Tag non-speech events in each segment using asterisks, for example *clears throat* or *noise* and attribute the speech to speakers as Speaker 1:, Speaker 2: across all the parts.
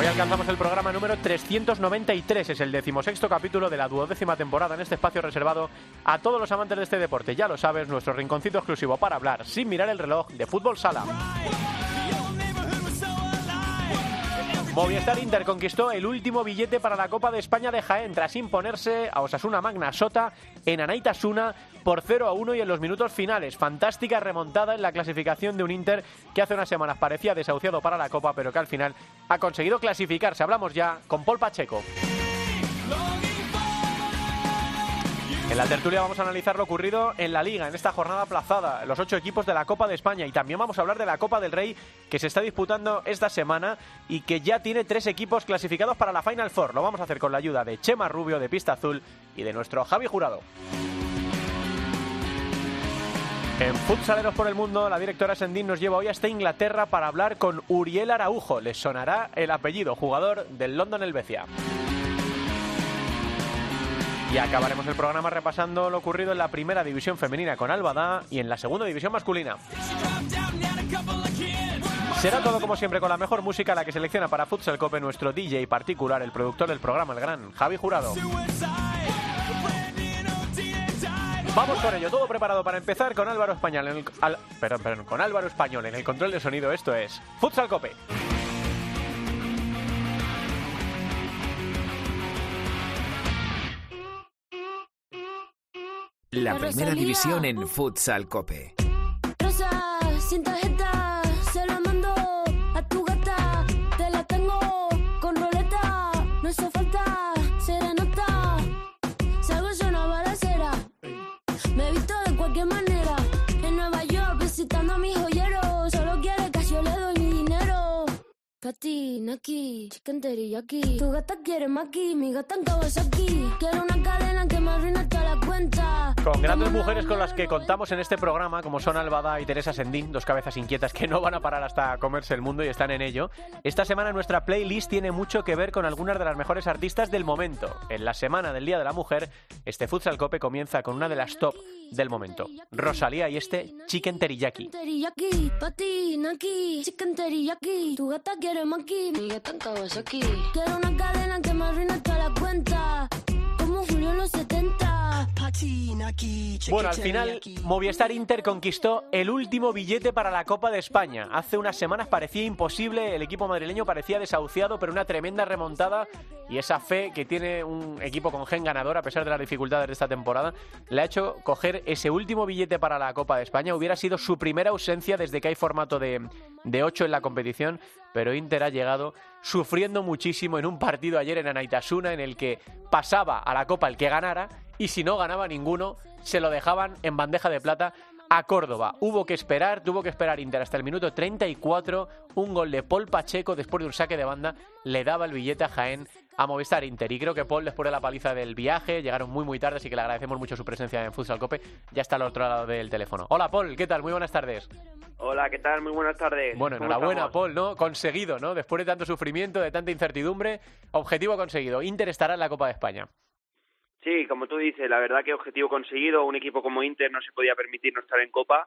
Speaker 1: Hoy alcanzamos el programa número 393, es el decimosexto capítulo de la duodécima temporada en este espacio reservado a todos los amantes de este deporte. Ya lo sabes, nuestro rinconcito exclusivo para hablar sin mirar el reloj de fútbol sala. Movistar Inter conquistó el último billete para la Copa de España de Jaén tras imponerse a Osasuna Magna Sota en Anaitasuna por 0 a 1 y en los minutos finales. Fantástica remontada en la clasificación de un Inter que hace unas semanas parecía desahuciado para la Copa, pero que al final ha conseguido clasificarse. Hablamos ya con Paul Pacheco. En la tertulia vamos a analizar lo ocurrido en la liga, en esta jornada aplazada, los ocho equipos de la Copa de España y también vamos a hablar de la Copa del Rey que se está disputando esta semana y que ya tiene tres equipos clasificados para la Final Four. Lo vamos a hacer con la ayuda de Chema Rubio de Pista Azul y de nuestro Javi Jurado. En Futsaleros por el Mundo, la directora Sendín nos lleva hoy hasta Inglaterra para hablar con Uriel Araujo. Les sonará el apellido, jugador del London Helvecia. Y acabaremos el programa repasando lo ocurrido en la primera división femenina con Albada y en la segunda división masculina. Será todo como siempre con la mejor música, la que selecciona para Futsal Cope nuestro DJ particular, el productor del programa, el gran Javi Jurado. Vamos con ello, todo preparado para empezar con Álvaro Español perdón, con Álvaro Español en el control de sonido. Esto es Futsal Cope.
Speaker 2: La primera división en Futsal Cope.
Speaker 3: Rosa, sin tarjeta, Katy, Naki, chicken teriyaki. Tu gata quiere maki, mi gata en Kawasaki. Quiero una cadena que me arruine toda la cuenta.
Speaker 1: Con grandes mujeres con las que contamos en este programa, como son Albada y Teresa Sendín, dos cabezas inquietas que no van a parar hasta comerse el mundo y están en ello. Esta semana nuestra playlist tiene mucho que ver con algunas de las mejores artistas del momento. En la semana del Día de la Mujer, este Futsal Cope comienza con una de las top del momento. Rosalía y este Chicken Teriyaki.
Speaker 3: Teriyaki, patina aquí, chicken teriyaki. Tu gata quiere maki, mi gata en Kawasaki. Quiero una cadena que me arruine toda la cuenta, como Julio en los 70.
Speaker 1: Bueno, al final Movistar Inter conquistó el último billete para la Copa de España. Hace unas semanas parecía imposible, el equipo madrileño parecía desahuciado, pero una tremenda remontada y esa fe que tiene un equipo con gen ganador a pesar de las dificultades de esta temporada, le ha hecho coger ese último billete para la Copa de España. Hubiera sido su primera ausencia desde que hay formato de, de 8 en la competición, pero Inter ha llegado sufriendo muchísimo en un partido ayer en Anaitasuna en el que pasaba a la Copa el que ganara y si no ganaba ninguno, se lo dejaban en bandeja de plata a Córdoba. Hubo que esperar, tuvo que esperar Inter hasta el minuto 34, un gol de Paul Pacheco después de un saque de banda, le daba el billete a Jaén a Movistar Inter. Y creo que Paul, después de la paliza del viaje, llegaron muy muy tarde, así que le agradecemos mucho su presencia en Futsal Cope. Ya está al otro lado del teléfono. Hola Paul, ¿qué tal? Muy buenas tardes.
Speaker 4: Hola, ¿qué tal? Muy buenas tardes.
Speaker 1: Bueno,
Speaker 4: ¿Cómo
Speaker 1: enhorabuena,
Speaker 4: estamos?
Speaker 1: Paul, ¿no? Conseguido, ¿no? Después de tanto sufrimiento, de tanta incertidumbre, objetivo conseguido. Inter estará en la Copa de España.
Speaker 4: Sí, como tú dices, la verdad que objetivo conseguido. Un equipo como Inter no se podía permitir no estar en Copa.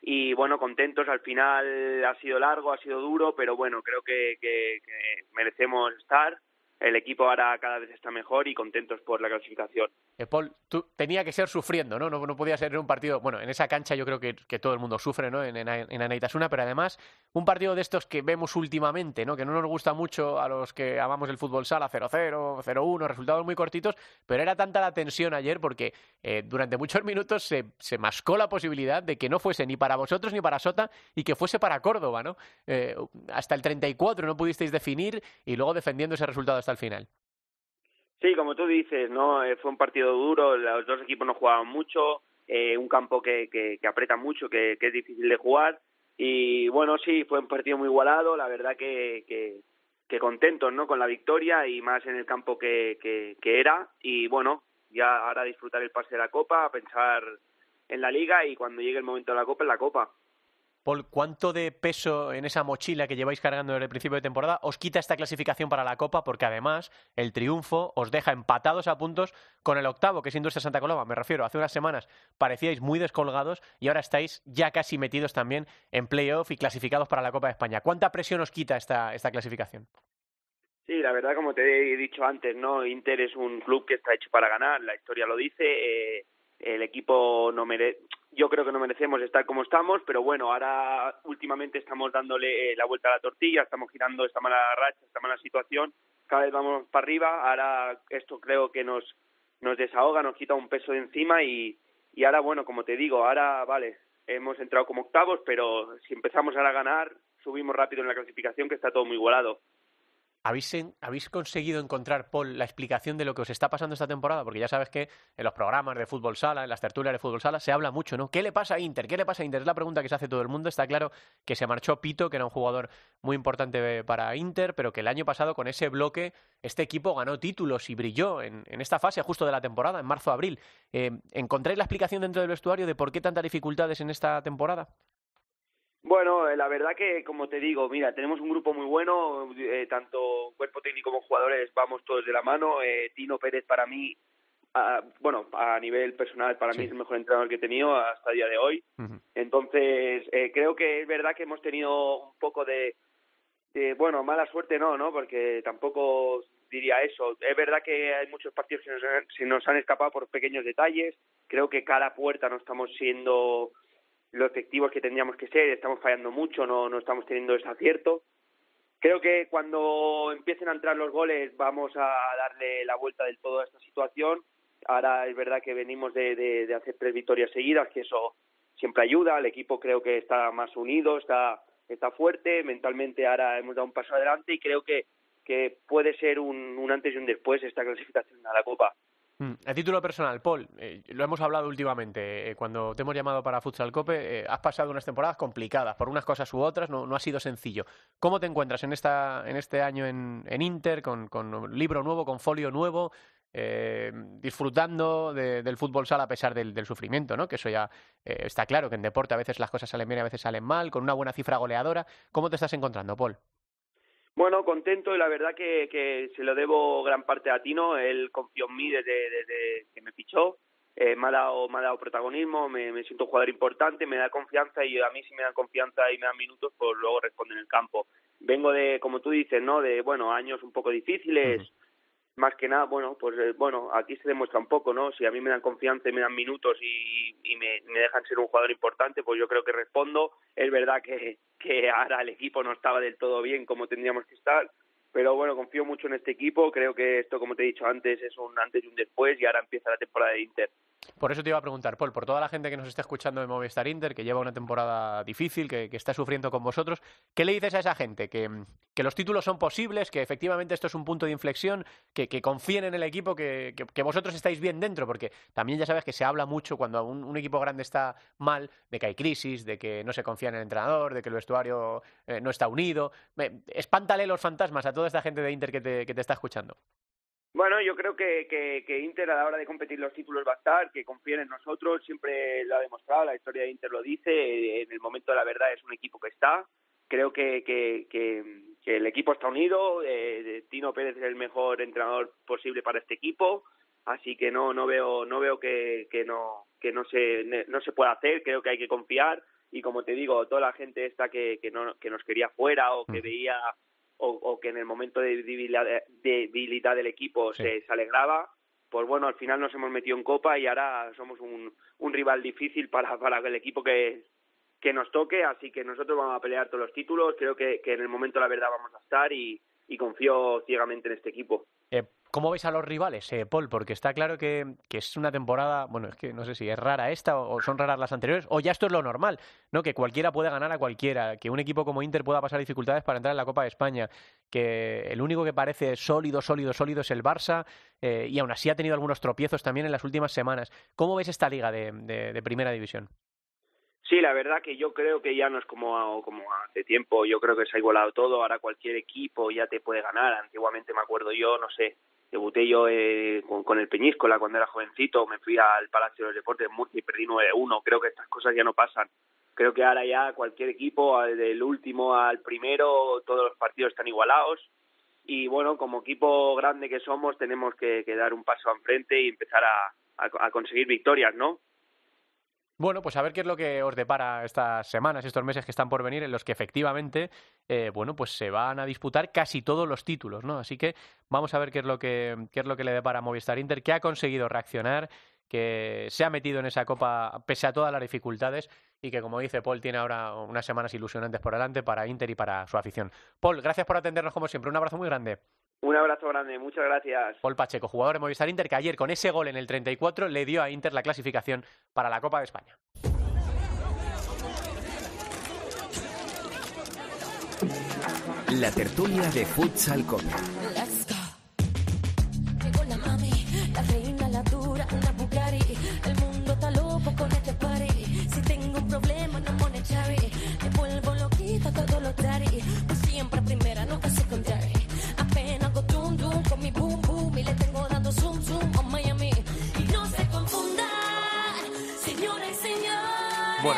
Speaker 4: Y bueno, contentos. Al final ha sido largo, ha sido duro, pero bueno, creo que, que- que merecemos estar. El equipo ahora cada vez está mejor y contentos por la clasificación.
Speaker 1: Eh, Paul, tú tenía que ser sufriendo, ¿no? ¿no? Podía ser un partido, bueno, en esa cancha yo creo que, todo el mundo sufre, ¿no? En, en, en Anaitasuna, pero además un partido de estos que vemos últimamente, ¿no? Que no nos gusta mucho a los que amamos el fútbol sala, 0-0, 0-1, resultados muy cortitos, pero era tanta la tensión ayer porque eh, durante muchos minutos se, se mascó la posibilidad de que no fuese ni para vosotros ni para Sota y que fuese para Córdoba, ¿no? Eh, hasta el 34 no pudisteis definir y luego defendiendo ese resultado hasta el final.
Speaker 4: Sí, como tú dices, no Eh, fue un partido duro, los dos equipos no jugaban mucho, eh, un campo que, que, que aprieta mucho, que, que es difícil de jugar y bueno, sí, fue un partido muy igualado, la verdad que, que, que contentos ¿no? con la victoria y más en el campo que, que, que era y bueno, ya ahora disfrutar el pase de la Copa, pensar en la Liga y cuando llegue el momento de la Copa, en la Copa.
Speaker 1: Paul, ¿cuánto de peso en esa mochila que lleváis cargando desde el principio de temporada os quita esta clasificación para la Copa? Porque además el triunfo os deja empatados a puntos con el octavo, que es Industria Santa Coloma. Me refiero, hace unas semanas parecíais muy descolgados y ahora estáis ya casi metidos también en playoff y clasificados para la Copa de España. ¿Cuánta presión os quita esta, esta clasificación?
Speaker 4: Sí, la verdad, como te he dicho antes, no Inter es un club que está hecho para ganar, la historia lo dice. Eh, el equipo no merece, yo creo que no merecemos estar como estamos, pero bueno, ahora últimamente estamos dándole eh, la vuelta a la tortilla, estamos girando esta mala racha, esta mala situación, cada vez vamos para arriba, ahora esto creo que nos nos desahoga, nos quita un peso de encima y, y ahora, bueno, como te digo, ahora, vale, hemos entrado como octavos, pero si empezamos ahora a ganar, subimos rápido en la clasificación, que está todo muy igualado.
Speaker 1: ¿Habéis, conseguido encontrar, Paul, la explicación de lo que os está pasando esta temporada? Porque ya sabes que en los programas de fútbol sala, en las tertulias de fútbol sala, se habla mucho, ¿no? ¿Qué le pasa a Inter? ¿Qué le pasa a Inter? Es la pregunta que se hace todo el mundo. Está claro que se marchó Pito, que era un jugador muy importante para Inter, pero que el año pasado con ese bloque este equipo ganó títulos y brilló en, esta fase justo de la temporada, en marzo-abril. Eh, ¿Encontráis la explicación dentro del vestuario de por qué tantas dificultades en esta temporada?
Speaker 4: Bueno, eh, la verdad que, como te digo, mira, tenemos un grupo muy bueno, eh, tanto cuerpo técnico como jugadores vamos todos de la mano. Eh, Tino Pérez para mí, bueno, a nivel personal para mí es el mejor entrenador que he tenido hasta el día de hoy. Entonces, creo que es verdad que hemos tenido un poco de, de, bueno, mala suerte no, ¿no? Porque tampoco diría eso. Es verdad que hay muchos partidos que nos, se nos han escapado por pequeños detalles. Creo que cada puerta no estamos siendo lo efectivos que tendríamos que ser, estamos fallando mucho, no, no estamos teniendo ese acierto. Creo que cuando empiecen a entrar los goles vamos a darle la vuelta del todo a esta situación. Ahora es verdad que venimos de, de, hacer tres victorias seguidas, que eso siempre ayuda. El equipo creo que está más unido, está, está fuerte. Mentalmente ahora hemos dado un paso adelante y creo que, que puede ser un, un antes y un después esta clasificación a la Copa.
Speaker 1: Mm, a título personal, Paul, eh, lo hemos hablado últimamente. Eh, cuando te hemos llamado para Futsal Cope, eh, has pasado unas temporadas complicadas, por unas cosas u otras, no, no ha sido sencillo. ¿Cómo te encuentras en, esta, en este año en, Inter, con, con, libro nuevo, con folio nuevo, disfrutando del fútbol sala a pesar del, del sufrimiento, ¿no? Que eso ya está claro, que en deporte a veces las cosas salen bien, a veces salen mal, con una buena cifra goleadora. ¿Cómo te estás encontrando, Paul?
Speaker 4: Bueno, contento y la verdad que, que se lo debo gran parte a Tino. Él confió en mí desde, desde que me fichó. Eh, me, ha dado, me ha dado protagonismo, me, siento un jugador importante, me da confianza y a mí si me dan confianza y me dan minutos, pues luego respondo en el campo. Vengo de, como tú dices, ¿no? De, bueno, años un poco difíciles, más que nada, bueno, pues eh, bueno, aquí se demuestra un poco, ¿no? Si a mí me dan confianza y me dan minutos y, y me, me, dejan ser un jugador importante, pues yo creo que respondo. Es verdad que, que ahora el equipo no estaba del todo bien como tendríamos que estar, pero bueno, confío mucho en este equipo. Creo que esto, como te he dicho antes, es un antes y un después y ahora empieza la temporada de Inter.
Speaker 1: Por eso te iba a preguntar, Paul, por toda la gente que nos está escuchando de Movistar Inter, que lleva una temporada difícil, que, está sufriendo con vosotros, ¿qué le dices a esa gente? Que, los títulos son posibles, que efectivamente esto es un punto de inflexión, que, confíen en el equipo, que, vosotros estáis bien dentro, porque también ya sabes que se habla mucho cuando un, equipo grande está mal, de que hay crisis, de que no se confía en el entrenador, de que el vestuario eh, no está unido. espántale los fantasmas a toda esta gente de Inter que te está escuchando.
Speaker 4: Bueno, yo creo que, que, Inter a la hora de competir los títulos va a estar, que confíen en nosotros, siempre lo ha demostrado, la historia de Inter lo dice, en el momento de la verdad es un equipo que está, creo que, que, que, el equipo está unido, eh, Tino Pérez es el mejor entrenador posible para este equipo, así que no no veo no veo que, que no que no se no se pueda hacer, creo que hay que confiar y como te digo, toda la gente esta que, que no que nos quería fuera o que veía o, que en el momento de debilidad, del equipo se, alegraba, pues bueno, al final nos hemos metido en Copa y ahora somos un, un rival difícil para, para el equipo que, que nos toque, así que nosotros vamos a pelear todos los títulos, creo que, que en el momento la verdad vamos a estar y, y confío ciegamente en este equipo.
Speaker 1: Eh, ¿Cómo veis a los rivales, eh, Paul? Porque está claro que, es una temporada, bueno, es que no sé si es rara esta o, son raras las anteriores, o ya esto es lo normal, ¿no? Que cualquiera puede ganar a cualquiera, que un equipo como Inter pueda pasar dificultades para entrar en la Copa de España, que el único que parece sólido, sólido, sólido es el Barça, eh, y aún así ha tenido algunos tropiezos también en las últimas semanas. ¿Cómo ves esta liga de, Primera División?
Speaker 4: Sí, la verdad que yo creo que ya no es como, hace tiempo, yo creo que se ha igualado todo, ahora cualquier equipo ya te puede ganar, antiguamente me acuerdo yo, no sé, debuté yo eh, con, el Peñíscola cuando era jovencito, me fui al Palacio de los Deportes de Murcia y perdí 9-1, creo que estas cosas ya no pasan. Creo que ahora ya cualquier equipo, del último al primero, todos los partidos están igualados. Y bueno, como equipo grande que somos tenemos que, dar un paso enfrente y empezar a conseguir victorias, ¿no?
Speaker 1: Bueno, pues a ver qué es lo que os depara estas semanas, estos meses que están por venir, en los que efectivamente, eh, bueno, pues se van a disputar casi todos los títulos, ¿no? Así que vamos a ver qué es lo que, qué es lo que le depara a Movistar Inter, que ha conseguido reaccionar, que se ha metido en esa copa pese a todas las dificultades y que, como dice Paul, tiene ahora unas semanas ilusionantes por delante para Inter y para su afición. Paul, gracias por atendernos como siempre. Un abrazo muy grande.
Speaker 4: Un abrazo grande, muchas gracias.
Speaker 1: Paul Pacheco, jugador de Movistar Inter, que ayer con ese gol en el 34 le dio a Inter la clasificación para la Copa de España.
Speaker 2: La tertulia de Futsal Copa.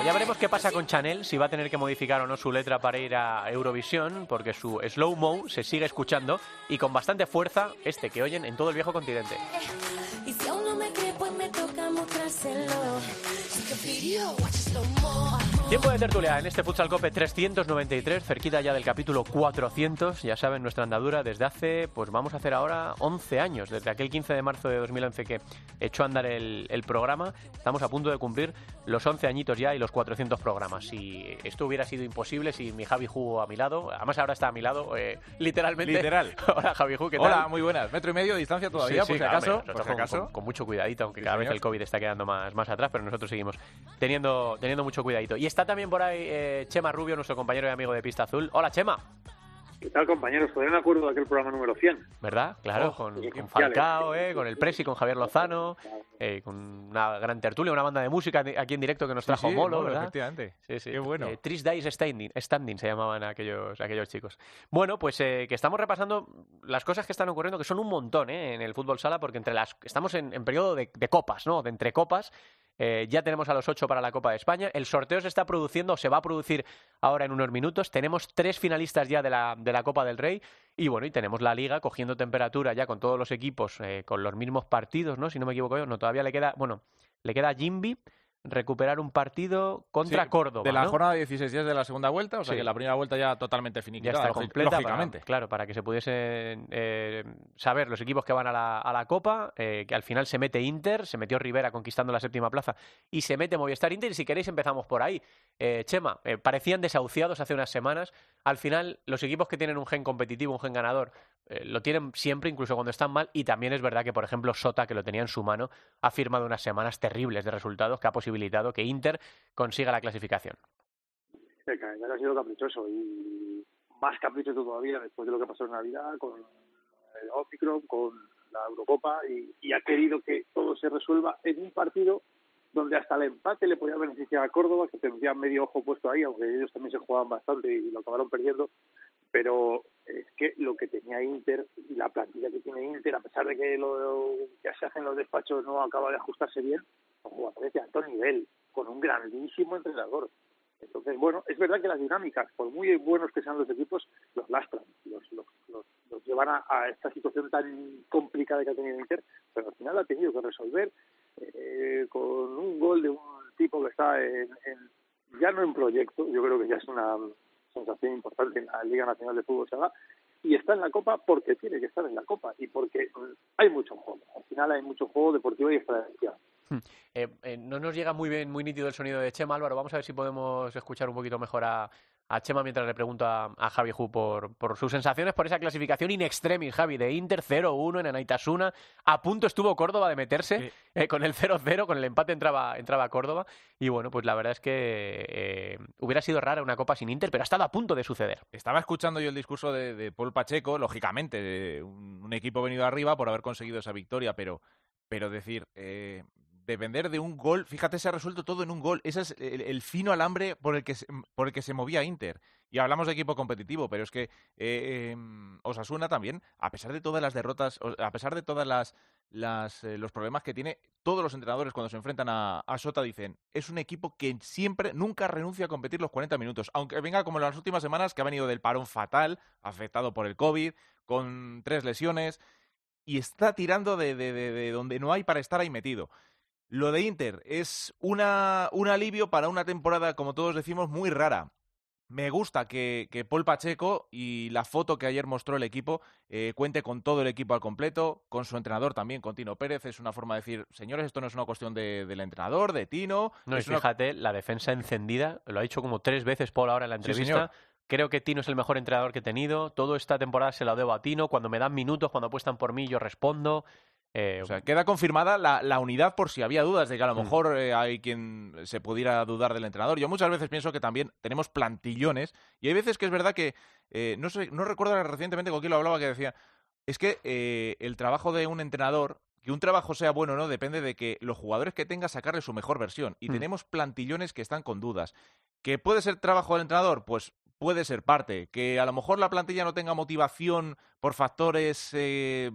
Speaker 1: Ya veremos qué pasa con Chanel, si va a tener que modificar o no su letra para ir a Eurovisión, porque su slow mo se sigue escuchando y con bastante fuerza este que oyen en todo el viejo continente. Tiempo de tertulia en este Futsal Cope 393, cerquita ya del capítulo 400, ya saben, nuestra andadura desde hace, pues vamos a hacer ahora 11 años, desde aquel 15 de marzo de 2011 que echó a andar el, programa, estamos a punto de cumplir los 11 añitos ya y los 400 programas. Si esto hubiera sido imposible, si mi Javi jugó a mi lado, además ahora está a mi lado, eh, literalmente.
Speaker 5: Literal. *laughs*
Speaker 1: Hola Javi Ju, ¿qué tal?
Speaker 5: Hola, muy buenas. Metro y medio de distancia todavía, por si acaso.
Speaker 1: por acaso. Con, mucho cuidadito, aunque cada vez el COVID está quedando más, más atrás, pero nosotros seguimos teniendo, teniendo mucho cuidadito. Y está también por ahí eh, Chema Rubio, nuestro compañero y amigo de Pista Azul. Hola, Chema.
Speaker 6: ¿Qué tal, compañeros? Me acuerdo de aquel programa número 100.
Speaker 1: ¿Verdad? Claro, oh, con, Falcao, eh, con el Presi, con Javier Lozano, eh, con una gran tertulia, una banda de música aquí en directo que nos trajo Molo, ¿verdad?
Speaker 5: Efectivamente.
Speaker 1: Sí, sí.
Speaker 5: Qué bueno.
Speaker 1: Eh, Tris Days standing, standing se llamaban aquellos, aquellos chicos. Bueno, pues que estamos repasando las cosas que están ocurriendo, que son un montón en el fútbol sala, porque entre las estamos en, periodo de, de, copas, ¿no? De entre copas eh, ya tenemos a los ocho para la Copa de España. El sorteo se está produciendo, se va a producir ahora en unos minutos. Tenemos tres finalistas ya de la, de la Copa del Rey. Y bueno, y tenemos la Liga cogiendo temperatura ya con todos los equipos, eh, con los mismos partidos, ¿no? Si no me equivoco yo, no, todavía le queda, bueno, le queda Jimby, recuperar un partido contra Córdoba.
Speaker 5: De la jornada 16 días de la segunda vuelta, o sea que la primera vuelta ya totalmente finiquitada,
Speaker 1: ya está completa, lógicamente. claro, para que se pudiesen eh, saber los equipos que van a la, a la Copa, eh, que al final se mete Inter, se metió Rivera conquistando la séptima plaza y se mete Movistar Inter. Y si queréis empezamos por ahí. Eh, Chema, parecían desahuciados hace unas semanas. Al final, los equipos que tienen un gen competitivo, un gen ganador, eh, lo tienen siempre, incluso cuando están mal. Y también es verdad que, por ejemplo, Sota, que lo tenía en su mano, ha firmado unas semanas terribles de resultados que ha posibilitado que Inter consiga la clasificación.
Speaker 6: El ha sido caprichoso y más caprichoso todavía después de lo que pasó en Navidad con el Omicron, con la Eurocopa y, ha querido que todo se resuelva en un partido donde hasta el empate le podía beneficiar a Córdoba, que tendría medio ojo puesto ahí, aunque ellos también se jugaban bastante y lo acabaron perdiendo, pero es que lo que tenía Inter y la plantilla que tiene Inter, a pesar de que lo que se hace en los despachos no acaba de ajustarse bien, son jugadores de alto nivel, con un grandísimo entrenador. Entonces, bueno, es verdad que las dinámicas, por muy buenos que sean los equipos, los lastran, los, los, los, llevan a, esta situación tan complicada que ha tenido Inter, pero al final ha tenido que resolver eh, con un gol de un tipo que está en, ya no en proyecto, yo creo que ya es una sensación importante en la Liga Nacional de Fútbol Sala y está en la Copa porque tiene que estar en la Copa y porque hay mucho juego. Al final hay mucho juego deportivo y estrategia.
Speaker 1: Hmm. Eh, eh, no nos llega muy bien, muy nítido el sonido de Chema, Álvaro. Vamos a ver si podemos escuchar un poquito mejor a, a Chema mientras le pregunto a, Javi Ju por, por, sus sensaciones por esa clasificación in extremis, Javi, de Inter 0-1 en Anaitasuna. A punto estuvo Córdoba de meterse eh, con el 0-0, con el empate entraba, entraba Córdoba. Y bueno, pues la verdad es que eh, hubiera sido rara una copa sin Inter, pero ha estado a punto de suceder.
Speaker 5: Estaba escuchando yo el discurso de, Paul Pacheco, lógicamente, un, equipo venido arriba por haber conseguido esa victoria, pero, pero decir, eh, depender de un gol. Fíjate, se ha resuelto todo en un gol. Ese es el, fino alambre por el, que se, por el que se movía Inter. Y hablamos de equipo competitivo, pero es que eh, em, Osasuna también, a pesar de todas las derrotas, a pesar de todas las, eh, los problemas que tiene, todos los entrenadores cuando se enfrentan a, a, Sota dicen, es un equipo que siempre, nunca renuncia a competir los 40 minutos, aunque venga como en las últimas semanas, que ha venido del parón fatal, afectado por el COVID, con tres lesiones, y está tirando de donde no hay para estar ahí metido. Lo de Inter es una, un alivio para una temporada, como todos decimos, muy rara. Me gusta que, que, Paul Pacheco y la foto que ayer mostró el equipo eh, cuente con todo el equipo al completo, con su entrenador también, con Tino Pérez. Es una forma de decir, señores, esto no es una cuestión de, del entrenador, de Tino.
Speaker 1: No, y fíjate, la defensa encendida, lo ha dicho como tres veces Paul ahora en la entrevista. Creo que Tino es el mejor entrenador que he tenido. Toda esta temporada se la debo a Tino. Cuando me dan minutos, cuando apuestan por mí, yo respondo.
Speaker 5: Eh, o sea, queda confirmada la, unidad por si había dudas de que a lo mm. mejor eh, hay quien se pudiera dudar del entrenador. Yo muchas veces pienso que también tenemos plantillones y hay veces que es verdad que, eh, no, sé, no recuerdo recientemente con quién lo hablaba que decía, es que el trabajo de un entrenador que un trabajo sea bueno o no depende de que los jugadores que tenga sacarle su mejor versión. Y mm. tenemos plantillones que están con dudas. ¿Que puede ser trabajo del entrenador? Pues puede ser parte. ¿Que a lo mejor la plantilla no tenga motivación por factores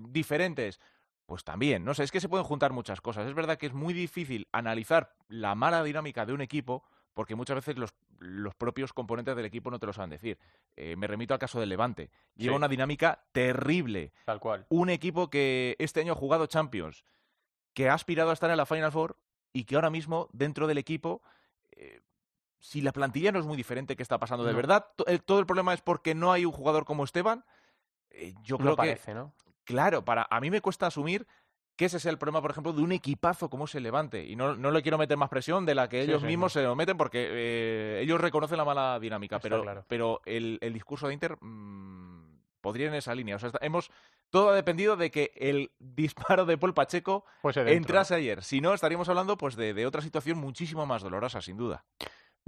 Speaker 5: diferentes? Pues también, no sé, es que se pueden juntar muchas cosas. Es verdad que es muy difícil analizar la mala dinámica de un equipo porque muchas veces los, los propios componentes del equipo no te lo saben decir. Eh, me remito al caso del Levante. Lleva una dinámica terrible.
Speaker 1: Tal cual.
Speaker 5: Un equipo que este año ha jugado Champions, que ha aspirado a estar en la Final Four y que ahora mismo dentro del equipo... Eh, si la plantilla no es muy diferente, ¿qué está pasando? ¿De verdad todo el problema es porque no hay un jugador como Esteban?
Speaker 1: Eh, yo creo parece, ¿no?
Speaker 5: Claro, para a mí me cuesta asumir que ese sea el problema, por ejemplo, de un equipazo como se Levante. Y no, no le quiero meter más presión de la que ellos mismos se lo meten porque eh, ellos reconocen la mala dinámica. pero, pero el, el, discurso de Inter mmm, podría ir en esa línea. O sea, hemos, todo ha dependido de que el *laughs* disparo de Paul Pacheco pues entrase ayer. Si no, estaríamos hablando pues de, de otra situación muchísimo más dolorosa, sin duda.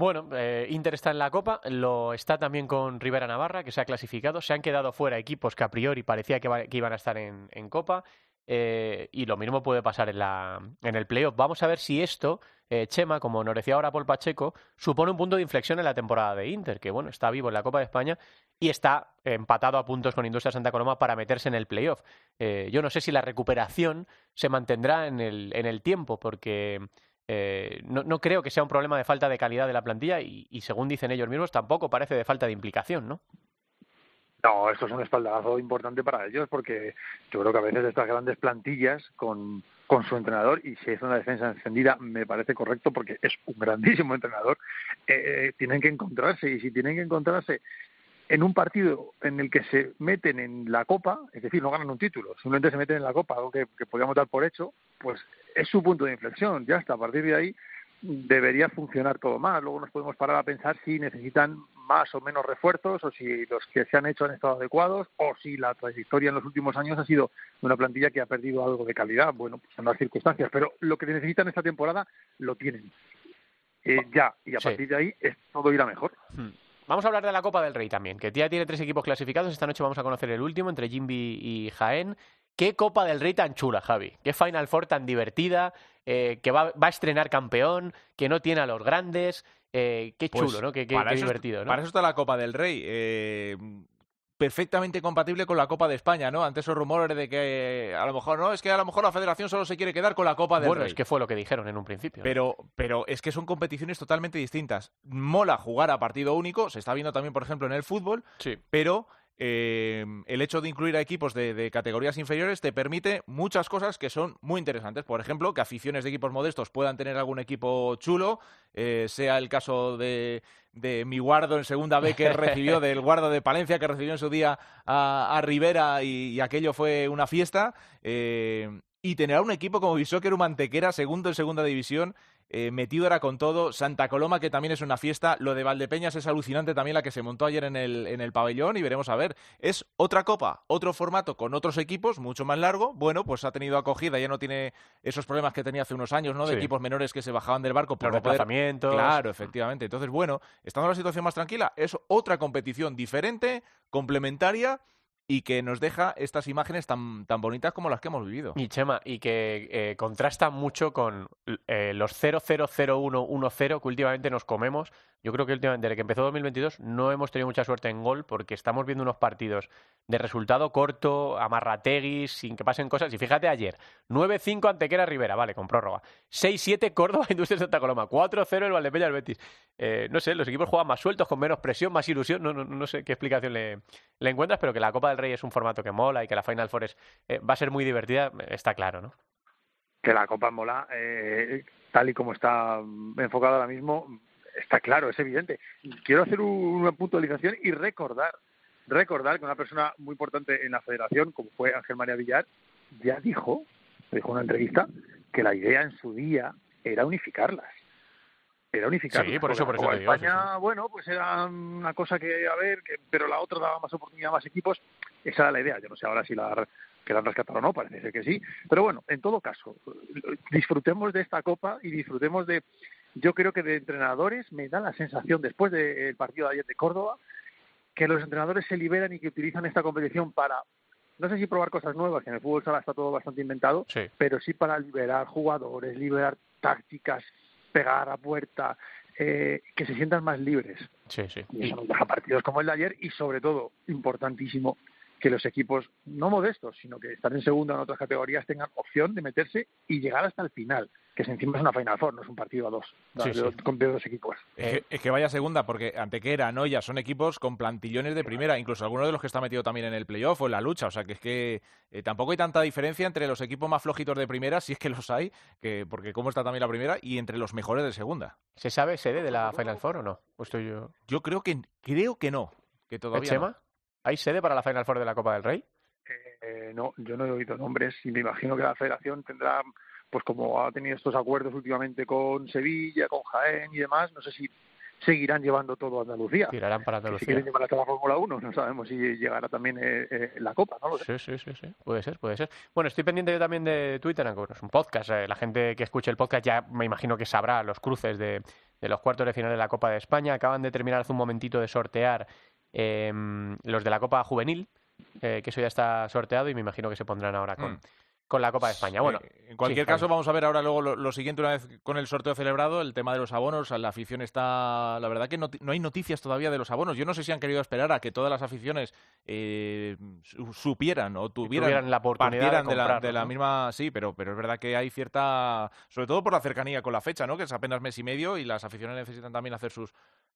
Speaker 1: Bueno, eh, Inter está en la Copa, lo está también con Rivera Navarra, que se ha clasificado. Se han quedado fuera equipos que a priori parecía que, iban a estar en, Copa. Eh, y lo mismo puede pasar en, la, en el playoff. Vamos a ver si esto, eh, Chema, como nos decía ahora Paul Pacheco, supone un punto de inflexión en la temporada de Inter, que bueno, está vivo en la Copa de España y está empatado a puntos con Industria Santa Coloma para meterse en el playoff. yo no sé si la recuperación se mantendrá en el, en el tiempo, porque eh, no, creo que sea un problema de falta de calidad de la plantilla y, según dicen ellos mismos, tampoco parece de falta de implicación, ¿no?
Speaker 7: No, esto es un espaldarazo importante para ellos porque yo creo que a veces estas grandes plantillas con, con su entrenador y si es una defensa encendida me parece correcto porque es un grandísimo entrenador, eh, eh, tienen que encontrarse y si tienen que encontrarse en un partido en el que se meten en la copa, es decir, no ganan un título, simplemente se meten en la copa, algo que, que podríamos dar por hecho, pues es su punto de inflexión. Ya está, a partir de ahí debería funcionar todo más. Luego nos podemos parar a pensar si necesitan más o menos refuerzos o si los que se han hecho han estado adecuados o si la trayectoria en los últimos años ha sido una plantilla que ha perdido algo de calidad. Bueno, pues son las circunstancias, pero lo que necesitan esta temporada lo tienen. Eh, ya, y a partir de ahí es todo irá mejor.
Speaker 1: Vamos a hablar de la Copa del Rey también, que ya tiene tres equipos clasificados. Esta noche vamos a conocer el último entre Jimby y Jaén. Qué Copa del Rey tan chula, Javi. Qué Final Four tan divertida, eh, que va, a estrenar campeón, que no tiene a los grandes. Eh, qué pues chulo, ¿no? Qué, divertido, ¿no?
Speaker 5: Para eso está la Copa del Rey. Eh, perfectamente compatible con la Copa de España, ¿no? Ante esos rumores de que a lo mejor no, es que a lo mejor la federación solo se quiere quedar con la Copa del
Speaker 1: bueno,
Speaker 5: Rey.
Speaker 1: es que fue lo que dijeron en un principio.
Speaker 5: Pero, pero es que son competiciones totalmente distintas. Mola jugar a partido único, se está viendo también, por ejemplo, en el fútbol,
Speaker 1: sí.
Speaker 5: pero eh, el hecho de incluir a equipos de, categorías inferiores te permite muchas cosas que son muy interesantes. Por ejemplo, que aficiones de equipos modestos puedan tener algún equipo chulo, eh, sea el caso de, mi guardo en segunda B que recibió, *laughs* del guardo de Palencia que recibió en su día a, Rivera y, aquello fue una fiesta. Eh, y tener a un equipo como Bisóquer Mantequera, segundo en segunda división, eh, metido era con todo. Santa Coloma, que también es una fiesta. Lo de Valdepeñas es alucinante también la que se montó ayer en el, en el pabellón y veremos a ver. Es otra copa, otro formato con otros equipos, mucho más largo. Bueno, pues ha tenido acogida, ya no tiene esos problemas que tenía hace unos años, ¿no? De equipos menores que se bajaban del barco
Speaker 1: por Los
Speaker 5: Claro, efectivamente. Entonces, bueno, estando en una situación más tranquila, es otra competición diferente, complementaria y que nos deja estas imágenes tan, tan bonitas como las que hemos vivido.
Speaker 1: Y Chema, y que eh, contrasta mucho con eh, los 0-0-0-1-1-0 que últimamente nos comemos. Yo creo que últimamente, desde que empezó 2022, no hemos tenido mucha suerte en gol porque estamos viendo unos partidos de resultado corto, amarrateguis, sin que pasen cosas. Y fíjate ayer, 9-5 Antequera Rivera, vale, con prórroga. 6-7 Córdoba *laughs* Industria Santa Coloma. 4-0 el Valdepeña el Betis. Eh, no sé, los equipos juegan más sueltos, con menos presión, más ilusión. No, no, no sé qué explicación le, le encuentras, pero que la Copa del Rey es un formato que mola y que la Final Four eh, va a ser muy divertida, está claro, ¿no?
Speaker 7: Que la Copa mola, eh, tal y como está enfocada ahora mismo, está claro, es evidente. Quiero hacer una puntualización y recordar, recordar que una persona muy importante en la federación, como fue Ángel María Villar, ya dijo, dijo en una entrevista, que la idea en su día era unificarlas era unificar.
Speaker 1: Sí, por eso, por eso
Speaker 7: España, bueno, pues era una cosa que, a ver, que, pero la otra daba más oportunidad a más equipos. Esa era la idea. Yo no sé ahora si la que la han rescatado o no, parece ser que sí. Pero bueno, en todo caso, disfrutemos de esta copa y disfrutemos de. Yo creo que de entrenadores me da la sensación, después del partido de ayer de Córdoba, que los entrenadores se liberan y que utilizan esta competición para no sé si probar cosas nuevas, que en el fútbol sala está todo bastante inventado, pero sí para liberar jugadores, liberar tácticas, pegar a puerta, eh, que se sientan más libres.
Speaker 1: Sí, sí.
Speaker 7: Y eso nos deja partidos como el de ayer y sobre todo, importantísimo, que los equipos, no modestos, sino que están en segunda en otras categorías, tengan opción de meterse y llegar hasta el final, que encima es una Final Four, no es un partido a dos, con dos equipos.
Speaker 5: Es que, vaya segunda, porque Antequera, ya son equipos con plantillones de primera, incluso alguno de los que está metido también en el playoff o en la lucha, o sea que es que eh, tampoco hay tanta diferencia entre los equipos más flojitos de primera, si es que los hay, que porque cómo está también la primera, y entre los mejores de segunda.
Speaker 1: ¿Se sabe sede de la Final Four o no? estoy yo...
Speaker 5: yo creo que creo que no, que todavía no.
Speaker 1: ¿Hay sede para la Final Four de la Copa del Rey?
Speaker 7: Eh, no, yo no he oído nombres y me imagino que la federación tendrá, pues como ha tenido estos acuerdos últimamente con Sevilla, con Jaén y demás, no sé si seguirán llevando todo a Andalucía.
Speaker 1: Tirarán para Andalucía.
Speaker 7: Si quieren llevar hasta la Fórmula 1, no sabemos si llegará también eh, eh, la Copa, ¿no?
Speaker 1: Sí, sí, sí, sí, puede ser, puede ser. Bueno, estoy pendiente yo también de Twitter, aunque es un podcast. la gente que escuche el podcast ya me imagino que sabrá los cruces de, de los cuartos de final de la Copa de España. Acaban de terminar hace un momentito de sortear Em, los de la Copa Juvenil, eh, que eso ya está sorteado y me imagino que se pondrán ahora con, mm. Con la Copa de España. Bueno,
Speaker 5: en cualquier caso, vamos a ver ahora luego lo, siguiente, una vez con el sorteo celebrado, el tema de los abonos. La afición está. La verdad que no, hay noticias todavía de los abonos. Yo no sé si han querido esperar a que todas las aficiones eh, supieran o tuvieran,
Speaker 1: la oportunidad
Speaker 5: de, la, de la misma. Sí, pero, pero es verdad que hay cierta. Sobre todo por la cercanía con la fecha, ¿no? Que es apenas mes y medio y las aficiones necesitan también hacer sus,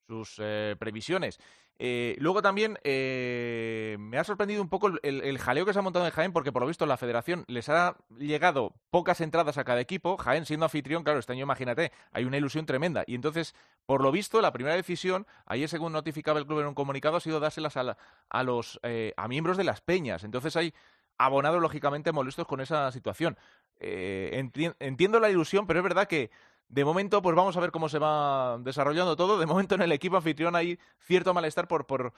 Speaker 5: sus eh, previsiones. Eh, luego también eh, me ha sorprendido un poco el, jaleo que se ha montado en Jaén, porque por lo visto la federación les ha llegado pocas entradas a cada equipo. Jaén siendo anfitrión, claro, este año imagínate, hay una ilusión tremenda. Y entonces, por lo visto, la primera decisión, ayer según notificaba el club en un comunicado, ha sido dárselas a, los a miembros de las peñas. Entonces hay abonados, lógicamente, molestos con esa situación. entiendo la ilusión, pero es verdad que de momento, pues vamos a ver cómo se va desarrollando todo. De momento en el equipo anfitrión hay cierto malestar por, por,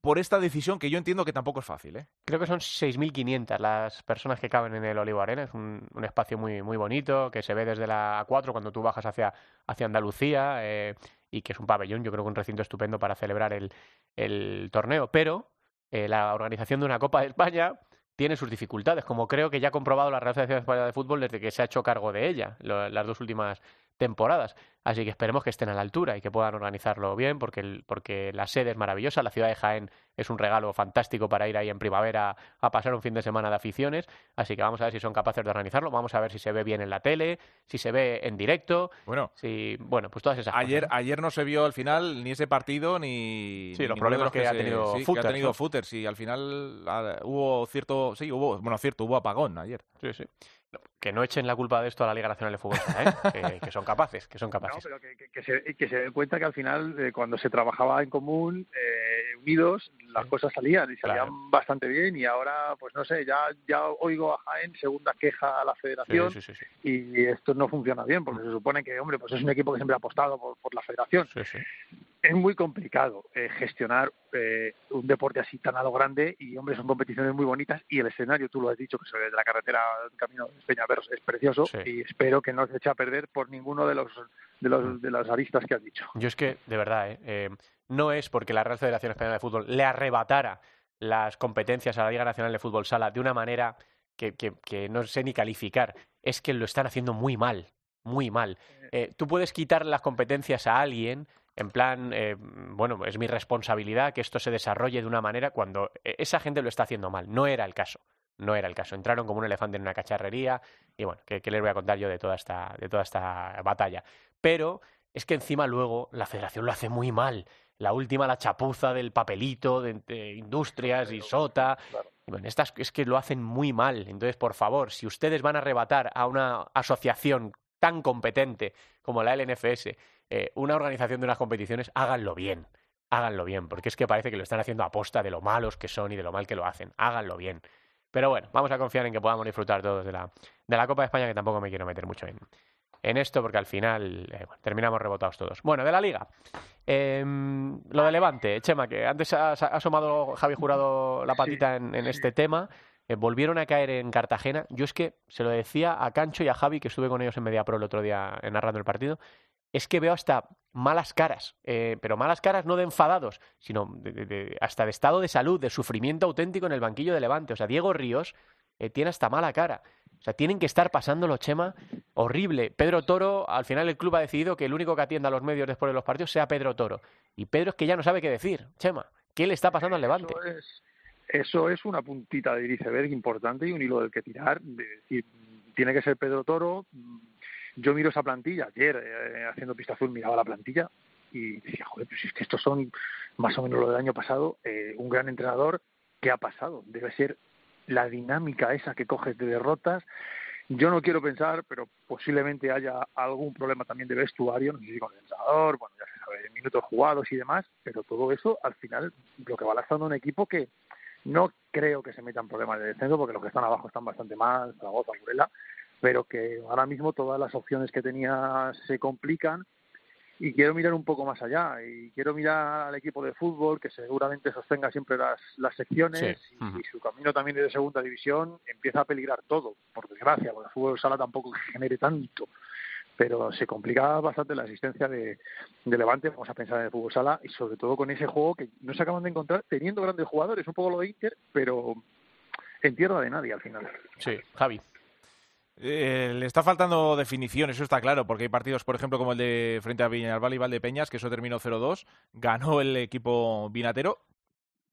Speaker 5: por esta decisión que yo entiendo que tampoco es fácil. ¿eh?
Speaker 1: Creo que son 6.500 las personas que caben en el Olivo Arena. Es un, espacio muy, muy bonito que se ve desde la A4 cuando tú bajas hacia, hacia Andalucía eh, y que es un pabellón, yo creo que un recinto estupendo para celebrar el, el torneo. Pero eh, la organización de una Copa de España tiene sus dificultades, como creo que ya ha comprobado la Real Federación Española de Fútbol desde que se ha hecho cargo de ella las dos últimas temporadas. Así que esperemos que estén a la altura y que puedan organizarlo bien, porque, porque la sede es maravillosa, la ciudad de Jaén es un regalo fantástico para ir ahí en primavera a pasar un fin de semana de aficiones, así que vamos a ver si son capaces de organizarlo, vamos a ver si se ve bien en la tele, si se ve en directo,
Speaker 5: bueno,
Speaker 1: si, bueno pues todas esas
Speaker 5: ayer,
Speaker 1: cosas.
Speaker 5: Ayer no se vio al final ni ese partido ni...
Speaker 1: Sí, los problemas que, ha tenido
Speaker 5: sí,
Speaker 1: Footers,
Speaker 5: ha tenido Footers, y al final ah, hubo cierto, sí, hubo, bueno, cierto, hubo apagón ayer.
Speaker 1: Sí, sí que no echen la culpa de esto a la Liga Nacional de Fútbol, ¿eh? *laughs* que, son capaces, que son capaces.
Speaker 7: No, pero que, se, que se den cuenta que al final, eh, cuando se trabajaba en común, eh, unidos, las cosas salían y salían bastante bien y ahora, pues no sé, ya, ya oigo a Jaén segunda queja a la federación y esto no funciona bien porque se supone que, hombre, pues es un equipo que siempre ha apostado por, por la federación es muy complicado eh, gestionar eh, un deporte así tan a lo grande y, hombre, son competiciones muy bonitas y el escenario, tú lo has dicho, que se ve de la carretera camino de Peñaveros, es precioso y espero que no se eche a perder por ninguno de los de, los, mm. de las aristas que has dicho.
Speaker 1: Yo es que, de verdad, eh, no es porque la Real Federación Española de Fútbol le arrebatara las competencias a la Liga Nacional de Fútbol Sala de una manera que, que, no sé ni calificar. Es que lo están haciendo muy mal, muy mal. Eh, tú puedes quitar las competencias a alguien en plan, eh, bueno, es mi responsabilidad que esto se desarrolle de una manera cuando e, esa gente lo está haciendo mal. No era el caso. No era el caso. Entraron como un elefante en una cacharrería y bueno, ¿qué, les voy a contar yo de toda esta, de toda esta batalla? Pero es que encima luego la federación lo hace muy mal. La última, la chapuza del papelito de, industrias y sota. Bueno, estas es que lo hacen muy mal. Entonces, por favor, si ustedes van a arrebatar a una asociación tan competente como la LNFS eh, una organización de unas competiciones, háganlo bien. Háganlo bien, porque es que parece que lo están haciendo a posta de lo malos que son y de lo mal que lo hacen. Háganlo bien. Pero bueno, vamos a confiar en que podamos disfrutar todos de la, de la Copa de España, que tampoco me quiero meter mucho en, en esto, porque al final eh, terminamos rebotados todos. Bueno, de la Liga. Em, lo de Levante, Chema, que antes ha, asomado Javi Jurado *laughs* la patita en, este tema. Eh, volvieron a caer en Cartagena. Yo es que se lo decía a Cancho y a Javi, que estuve con ellos en Media Pro el otro día narrando el partido es que veo hasta malas caras, eh, pero malas caras no de enfadados, sino hasta de estado de salud, de sufrimiento auténtico en el banquillo de Levante. O sea, Diego Ríos eh, tiene hasta mala cara. O sea, tienen que estar pasándolo, Chema, horrible. Pedro Toro, al final el club ha decidido que el único que atienda a los medios después de los partidos sea Pedro Toro. Y Pedro es que ya no sabe qué decir, Chema. ¿Qué le está pasando al Levante?
Speaker 7: Eso es, una puntita de iceberg importante y un hilo del que tirar. De tiene que ser Pedro Toro, yo miro esa plantilla, ayer eh, haciendo pista azul miraba la plantilla y decía, joder, pues es que estos son más o menos lo del año pasado, eh, un gran entrenador, ¿qué ha pasado? Debe ser la dinámica esa que coges de derrotas. Yo no quiero pensar, pero posiblemente haya algún problema también de vestuario, no sé si con el entrenador, bueno, ya se sabe, minutos jugados y demás, pero todo eso al final lo que va lanzando un equipo que no creo que se metan problemas de descenso, porque los que están abajo están bastante mal, Zaragoza, Burela, pero que ahora mismo todas las opciones que tenía se complican y quiero mirar un poco más allá y quiero mirar al equipo de fútbol que seguramente sostenga siempre las, las secciones y, su camino también de segunda división empieza a peligrar todo, por desgracia, porque el fútbol sala tampoco *laughs* genere tanto, pero se complica bastante la asistencia de, de, Levante, vamos a pensar en el fútbol sala y sobre todo con ese juego que no se acaban de encontrar teniendo grandes jugadores, un poco lo de Inter, pero en tierra de nadie al final.
Speaker 1: Sí, Javi.
Speaker 5: Eh, le está faltando definición, eso está claro, porque hay partidos, por ejemplo, como el de frente a Viñalbal y Valdepeñas, que eso terminó 0-2, ganó el equipo vinatero,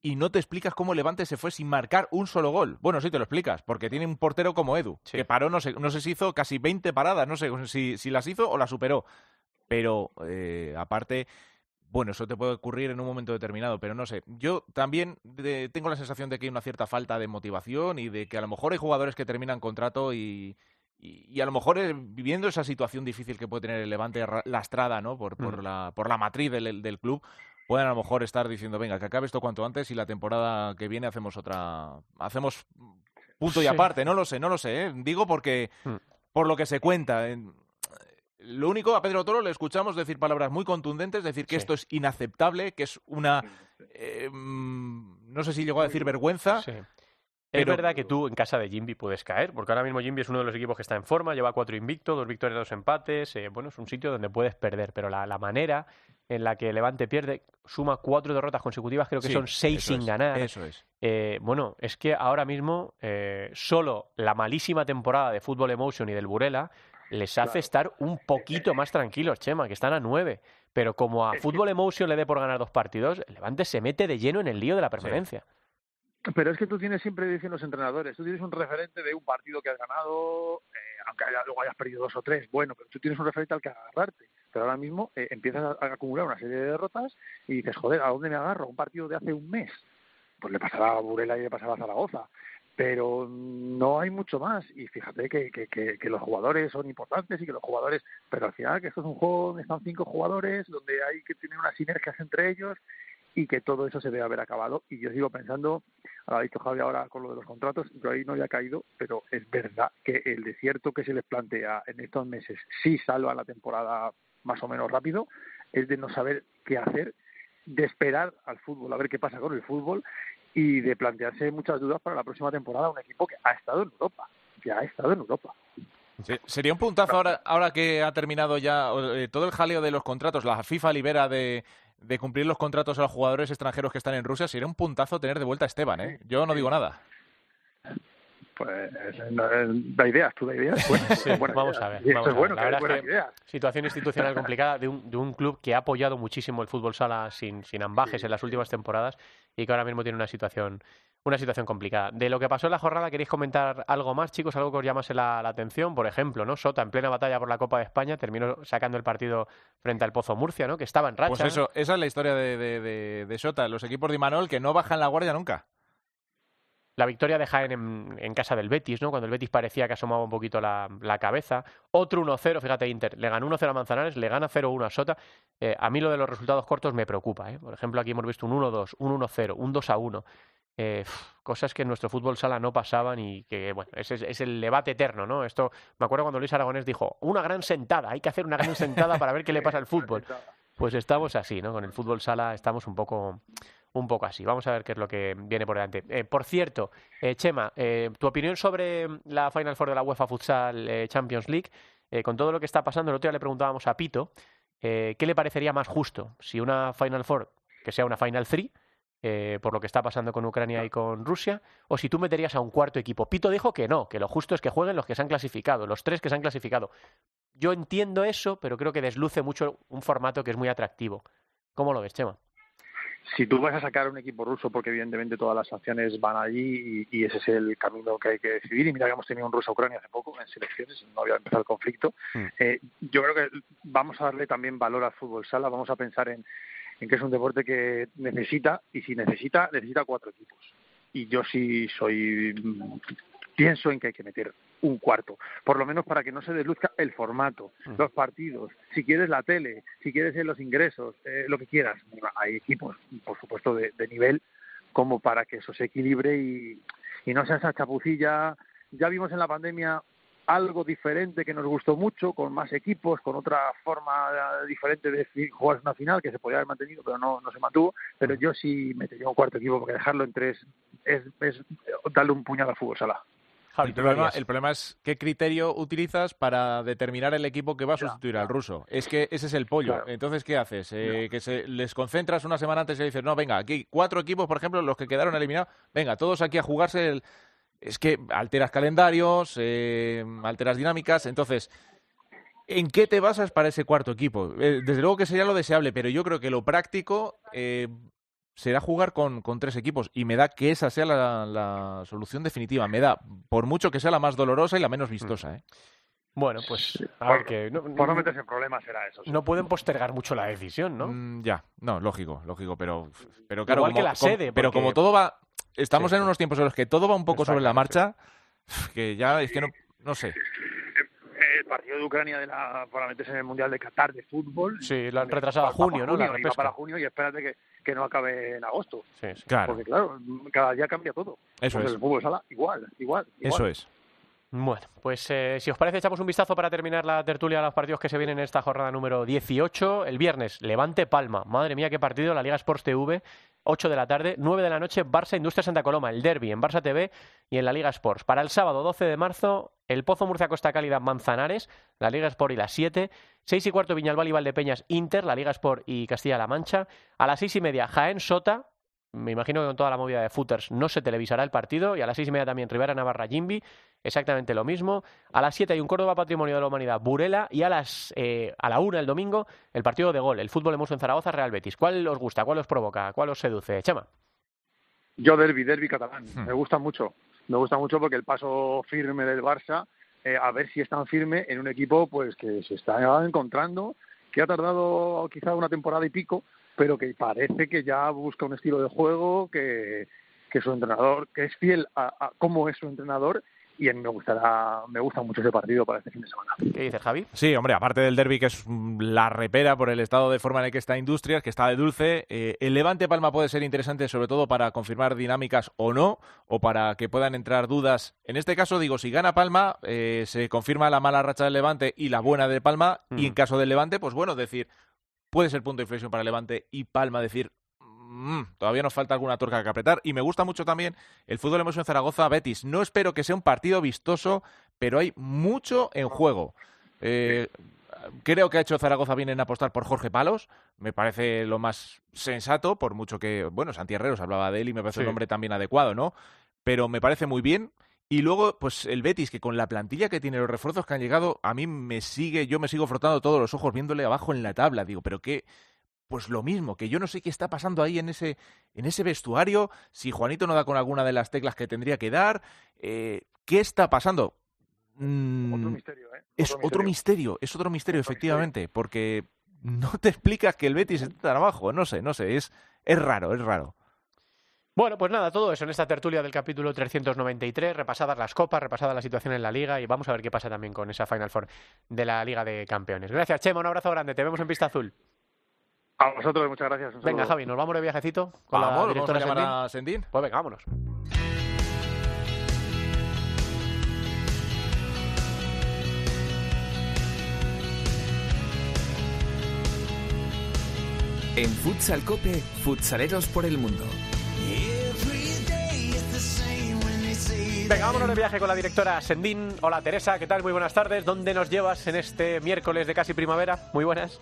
Speaker 5: y no te explicas cómo Levante se fue sin marcar un solo gol. Bueno, sí te lo explicas, porque tiene un portero como Edu, que paró, no sé, no sé si hizo casi 20 paradas, no sé si, si las hizo o las superó. Pero, eh, aparte, bueno, eso te puede ocurrir en un momento determinado, pero no sé. Yo también tengo la sensación de que hay una cierta falta de motivación y de que a lo mejor hay jugadores que terminan contrato y, y, a lo mejor eh, viviendo esa situación difícil que puede tener el Levante lastrada ¿no? por, por, mm. la, por la matriz del, del club, pueden a lo mejor estar diciendo, venga, que acabe esto cuanto antes y la temporada que viene hacemos otra, hacemos punto y aparte, no lo sé, no lo sé, ¿eh? digo porque mm. por lo que se cuenta. lo único, a Pedro Toro le escuchamos decir palabras muy contundentes, decir que esto es inaceptable, que es una, eh, mm, no sé si llegó a decir vergüenza,
Speaker 1: es verdad que tú en casa de Jimby puedes caer, porque ahora mismo Jimby es uno de los equipos que está en forma, lleva cuatro invictos, dos victorias, dos empates. Eh, bueno, es un sitio donde puedes perder, pero la, manera en la que Levante pierde suma cuatro derrotas consecutivas, creo que son seis sin ganar.
Speaker 5: Eso es.
Speaker 1: Eh, bueno, es que ahora mismo eh, solo la malísima temporada de Fútbol Emotion y del Burela les hace estar un poquito más tranquilos, Chema, que están a nueve. Pero como a Fútbol Emotion le dé por ganar dos partidos, Levante se mete de lleno en el lío de la permanencia.
Speaker 7: Pero es que tú tienes siempre, dicen los entrenadores, tú tienes un referente de un partido que has ganado, eh, aunque luego hayas perdido dos o tres, bueno, pero tú tienes un referente al que agarrarte. Pero ahora mismo eh, empiezas a, acumular una serie de derrotas y dices, joder, ¿a dónde me agarro? Un partido de hace un mes. Pues le pasará a Burela y le pasará a Zaragoza. Pero no hay mucho más. Y fíjate que, que, que los jugadores son importantes y que los jugadores. Pero al final, que esto es un juego donde están cinco jugadores, donde hay que tener unas sinergias entre ellos y que todo eso se debe haber acabado. Y yo sigo pensando, ha dicho Javi ahora con lo de los contratos, yo ahí no había caído, pero es verdad que el desierto que se les plantea en estos meses sí salva la temporada más o menos rápido, es de no saber qué hacer, de esperar al fútbol, a ver qué pasa con el fútbol y de plantearse muchas dudas para la próxima temporada un equipo que ha estado en Europa, que ha estado en Europa.
Speaker 5: sería un puntazo ahora, ahora que ha terminado ya eh, todo el jaleo de los contratos, la FIFA libera de, de cumplir los contratos a los jugadores extranjeros que están en Rusia, sería un puntazo tener de vuelta a Esteban, ¿eh? Yo no digo nada.
Speaker 7: Pues da ideas, tú da ideas.
Speaker 1: vamos a ver. situación institucional complicada de un, de un club que ha apoyado muchísimo el fútbol sala sin, sin ambajes en las últimas temporadas y que ahora mismo tiene una situación una situación complicada. De lo que pasó en la jornada, ¿queréis comentar algo más, chicos? Algo que os llamase la, atención. Por ejemplo, ¿no? Sota, en plena batalla por la Copa de España, terminó sacando el partido frente al Pozo Murcia, ¿no? Que estaba en racha.
Speaker 5: Pues eso, esa es la historia de, de, de Sota, los equipos de Imanol que no bajan la guardia nunca
Speaker 1: la victoria de Jaén en, casa del Betis, ¿no? Cuando el Betis parecía que asomaba un poquito la, cabeza. Otro 1-0, fíjate, Inter. Le ganó 1-0 a Manzanares, le gana 0-1 a Sota. Eh, a mí lo de los resultados cortos me preocupa, ¿eh? Por ejemplo, aquí hemos visto un 1-2, un 1-0, un 2-1. Eh, cosas que en nuestro fútbol sala no pasaban y que, bueno, es, es, el debate eterno, ¿no? Esto, me acuerdo cuando Luis Aragonés dijo, una gran sentada, hay que hacer una gran sentada para ver qué le pasa al fútbol. Pues estamos así, ¿no? Con el fútbol sala estamos un poco un poco así. Vamos a ver qué es lo que viene por delante. Eh, por cierto, eh, Chema, eh, tu opinión sobre la Final Four de la UEFA Futsal Champions League, con todo lo que está pasando, el otro día le preguntábamos a Pito, ¿qué le parecería más justo? Si una Final Four, que sea una Final 3, por lo que está pasando con Ucrania y con Rusia, o si tú meterías a un cuarto equipo. Pito dijo que no, que lo justo es que jueguen los que se han clasificado, los tres que se han clasificado. Yo entiendo eso, pero creo que desluce mucho un formato que es muy atractivo. ¿Cómo lo ves, Chema?
Speaker 7: si tú vas a sacar un equipo ruso, porque evidentemente todas las sanciones van allí y, ese es el camino que hay que decidir, y mira que hemos tenido un ruso-Ucrania hace poco en selecciones, no había empezado el conflicto, mm. eh, yo creo que vamos a darle también valor al fútbol sala, vamos a pensar en, en que es un deporte que necesita, y si necesita, necesita cuatro equipos. Y yo sí soy pienso en que hay que meter un cuarto, por lo menos para que no se desluzca el formato, los partidos, si quieres la tele, si quieres los ingresos, eh, lo que quieras. Hay equipos, por supuesto, de, nivel como para que eso se equilibre y, y no sea esa chapucilla. Ya vimos en la pandemia algo diferente que nos gustó mucho, con más equipos, con otra forma diferente de jugar una final que se podía haber mantenido, pero no, no se mantuvo. Pero yo sí metería un cuarto equipo porque dejarlo en tres es, es darle un puñal al fútbol sala.
Speaker 5: El problema, es qué criterio utilizas para determinar el equipo que va a sustituir al ruso. Es que ese es el pollo. Entonces, ¿qué haces? Eh, que se, les concentras una semana antes y dices, no, venga, aquí cuatro equipos, por ejemplo, los que quedaron eliminados, venga, todos aquí a jugarse. El... Es que alteras calendarios, eh, alteras dinámicas. Entonces, ¿En qué te basas para ese cuarto equipo? Eh, desde luego que sería lo deseable, pero yo creo que lo práctico será jugar con, con, tres equipos y me da que esa sea la, solución definitiva. Me da, por mucho que sea la más dolorosa y la menos vistosa. ¿eh?
Speaker 1: Bueno, pues
Speaker 7: a ver que no, por no meterse en problemas será eso.
Speaker 1: No pueden postergar mucho la decisión, ¿no?
Speaker 5: Mm, ya, no, lógico, lógico, pero, pero claro,
Speaker 1: Igual
Speaker 5: como,
Speaker 1: que la sede,
Speaker 5: pero como todo va, estamos en unos tiempos en los que todo va un poco sobre la marcha, que ya es que no, no sé
Speaker 7: el partido de Ucrania de la, para meterse en el Mundial de Qatar de fútbol.
Speaker 1: Sí, lo han retrasado a junio, ¿no?
Speaker 7: la para junio y espérate que, que, no acabe en agosto. Sí, claro. Porque claro, cada día cambia todo.
Speaker 5: Eso es.
Speaker 7: El fútbol sala, igual, igual,
Speaker 5: Eso es.
Speaker 1: Bueno, pues eh, si os parece, echamos un vistazo para terminar la tertulia a los partidos que se vienen en esta jornada número 18. El viernes, Levante Palma. Madre mía, qué partido. La Liga Sports TV, 8 de la tarde. 9 de la noche, Barça Industria Santa Coloma. El derby en Barça TV y en la Liga Sports. Para el sábado, 12 de marzo, el Pozo Murcia Costa Cálida Manzanares. La Liga Sport y las 7. 6 y cuarto, Viñalbal y Valdepeñas Inter. La Liga Sport y Castilla-La Mancha. A las 6 y media, Jaén Sota me imagino que con toda la movida de footers no se televisará el partido. Y a las seis y media también Rivera Navarra Jimbi, exactamente lo mismo. A las siete hay un Córdoba Patrimonio de la Humanidad Burela. Y a las eh, a la una el domingo el partido de gol, el fútbol hemos en Zaragoza Real Betis. ¿Cuál os gusta? ¿Cuál os provoca? ¿Cuál os seduce? Chema.
Speaker 7: Yo derby, derby catalán. Hmm. Me gusta mucho. Me gusta mucho porque el paso firme del Barça, eh, a ver si es tan firme en un equipo pues que se está encontrando, que ha tardado quizá una temporada y pico, pero que parece que ya busca un estilo de juego, que, que su entrenador, que es fiel a, a cómo es su entrenador y a mí me gustará, me gusta mucho ese partido para este fin de semana.
Speaker 1: ¿Qué dice Javi?
Speaker 5: Sí, hombre, aparte del derby que es la repera por el estado de forma en el que está Industrias, que está de dulce, eh, el Levante Palma puede ser interesante sobre todo para confirmar dinámicas o no, o para que puedan entrar dudas. En este caso, digo, si gana Palma, eh, se confirma la mala racha del Levante y la buena de Palma, y en caso del Levante, pues bueno, decir, puede ser punto de inflexión para Levante y Palma decir, mm, todavía nos falta alguna torca que apretar. Y me gusta mucho también el fútbol hemos en Zaragoza Betis. No espero que sea un partido vistoso, pero hay mucho en juego. Eh, creo que ha hecho Zaragoza bien en apostar por Jorge Palos. Me parece lo más sensato, por mucho que, bueno, Santi Herreros hablaba de él y me parece un nombre también adecuado, ¿no? Pero me parece muy bien. Y luego, pues el Betis, que con la plantilla que tiene, los refuerzos que han llegado, a mí me sigue, yo me sigo frotando todos los ojos viéndole abajo en la tabla. Digo, pero qué, pues lo mismo, que yo no sé qué está pasando ahí en ese, en ese vestuario, si Juanito no da con alguna de las teclas que tendría que dar, eh, ¿qué está pasando?
Speaker 7: Mm, otro misterio, ¿eh?
Speaker 5: es otro misterio, es otro misterio, efectivamente, porque *laughs* no te explicas que el Betis está tan abajo, no sé, no sé, es, es raro, es raro.
Speaker 1: Bueno, pues nada, todo eso en esta tertulia del capítulo 393, repasadas las copas, repasada la situación en la liga y vamos a ver qué pasa también con esa Final Four de la Liga de Campeones. Gracias, Chema, un abrazo grande, te vemos en Pista Azul.
Speaker 7: A vosotros, muchas gracias.
Speaker 1: Venga, Javi, nos vamos de viajecito con
Speaker 5: la
Speaker 1: directora
Speaker 5: vamos a Sendín.
Speaker 1: Pues venga, vámonos.
Speaker 2: En Futsal Cope, futsaleros por el mundo.
Speaker 1: Venga, vámonos de viaje con la directora Sendín. Hola Teresa, ¿qué tal? Muy buenas tardes. ¿Dónde nos llevas en este miércoles de casi primavera? Muy buenas.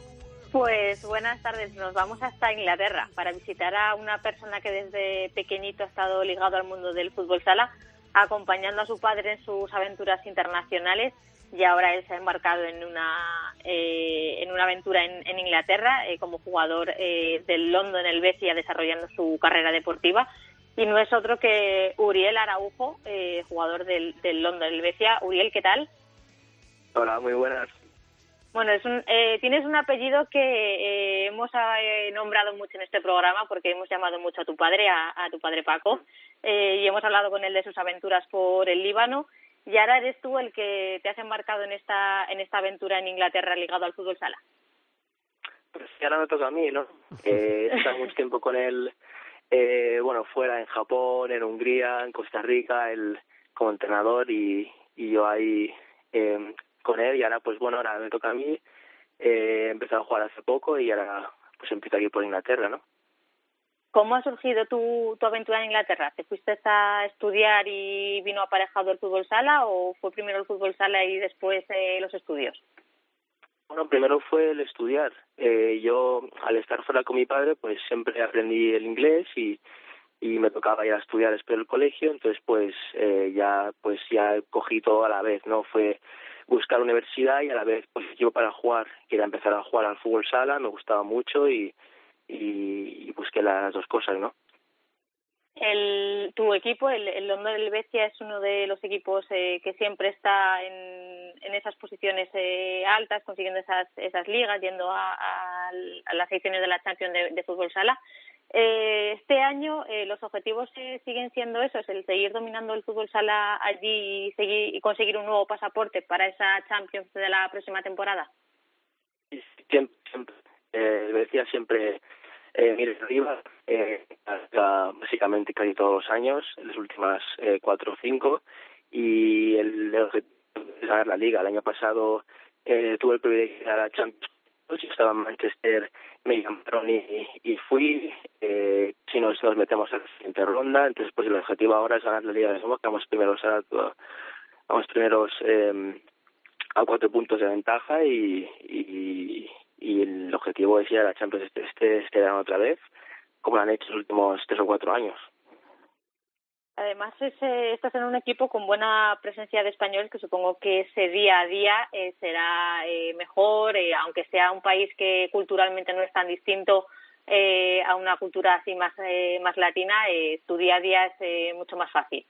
Speaker 8: Pues buenas tardes, nos vamos hasta Inglaterra para visitar a una persona que desde pequeñito ha estado ligado al mundo del fútbol sala, acompañando a su padre en sus aventuras internacionales y ahora él se ha embarcado en una, eh, en una aventura en, Inglaterra eh, como jugador eh, del London Helvetia desarrollando su carrera deportiva y no es otro que Uriel Araujo, jugador del, del London Helvetia. Uriel, ¿qué tal?
Speaker 9: Hola, muy buenas.
Speaker 8: Bueno, es un, tienes un apellido que hemos nombrado mucho en este programa porque hemos llamado mucho a tu padre, a, a tu padre Paco, y hemos hablado con él de sus aventuras por el Líbano y ahora eres tú el que te has embarcado en esta, en esta aventura en Inglaterra ligado al fútbol sala.
Speaker 9: Pues ahora me toca a mí, ¿no? *laughs* Eh, he estado mucho tiempo con él, eh, bueno, fuera en Japón, en Hungría, en Costa Rica, él como entrenador y, y yo ahí eh, con él y ahora pues bueno, ahora me toca a mí. Eh, he empezado a jugar hace poco y ahora pues empiezo aquí por Inglaterra, ¿no?
Speaker 8: ¿Cómo ha surgido tu, tu aventura en Inglaterra? ¿Te fuiste a estudiar y vino aparejado el fútbol sala o fue primero el fútbol sala y después eh, los estudios?
Speaker 9: Bueno, primero fue el estudiar. Eh, yo, al estar fuera con mi padre, pues siempre aprendí el inglés y, y me tocaba ir a estudiar después del colegio, entonces pues eh, ya pues ya cogí todo a la vez, ¿no? Fue buscar universidad y a la vez pues yo para jugar, quería empezar a jugar al fútbol sala, me gustaba mucho y y, busqué las dos cosas, ¿no?
Speaker 8: El, tu equipo, el, el London Helvetia, es uno de los equipos eh, que siempre está en, en esas posiciones eh, altas, consiguiendo esas, esas ligas, yendo a, a, las secciones de la Champions de, fútbol sala. Eh, este año eh, los objetivos eh, siguen siendo esos, el seguir dominando el fútbol sala allí y, seguir, y conseguir un nuevo pasaporte para esa Champions de la próxima temporada.
Speaker 9: Siempre, siempre eh, decía siempre eh, mire arriba, eh, básicamente casi todos los años, en las últimas eh, cuatro o cinco, y el, objetivo ganar la liga. El año pasado eh, tuve el privilegio de ganar la Champions yo estaba en Manchester, me llamaron y, y fui. Eh, si nos, nos metemos a la siguiente ronda, entonces pues el objetivo ahora es ganar la Liga de Somos, que vamos primeros a, vamos primeros eh, a cuatro puntos de ventaja y, y, y el objetivo es ir a la Champions este, este, este otra vez, como lo han hecho los últimos tres o cuatro años.
Speaker 8: Además, ese, estás en un equipo con buena presencia de españoles que supongo que ese día a día eh, será eh, mejor, eh, aunque sea un país que culturalmente no es tan distinto eh, a una cultura así más, eh, más latina, eh, tu día a día es eh, mucho más fácil.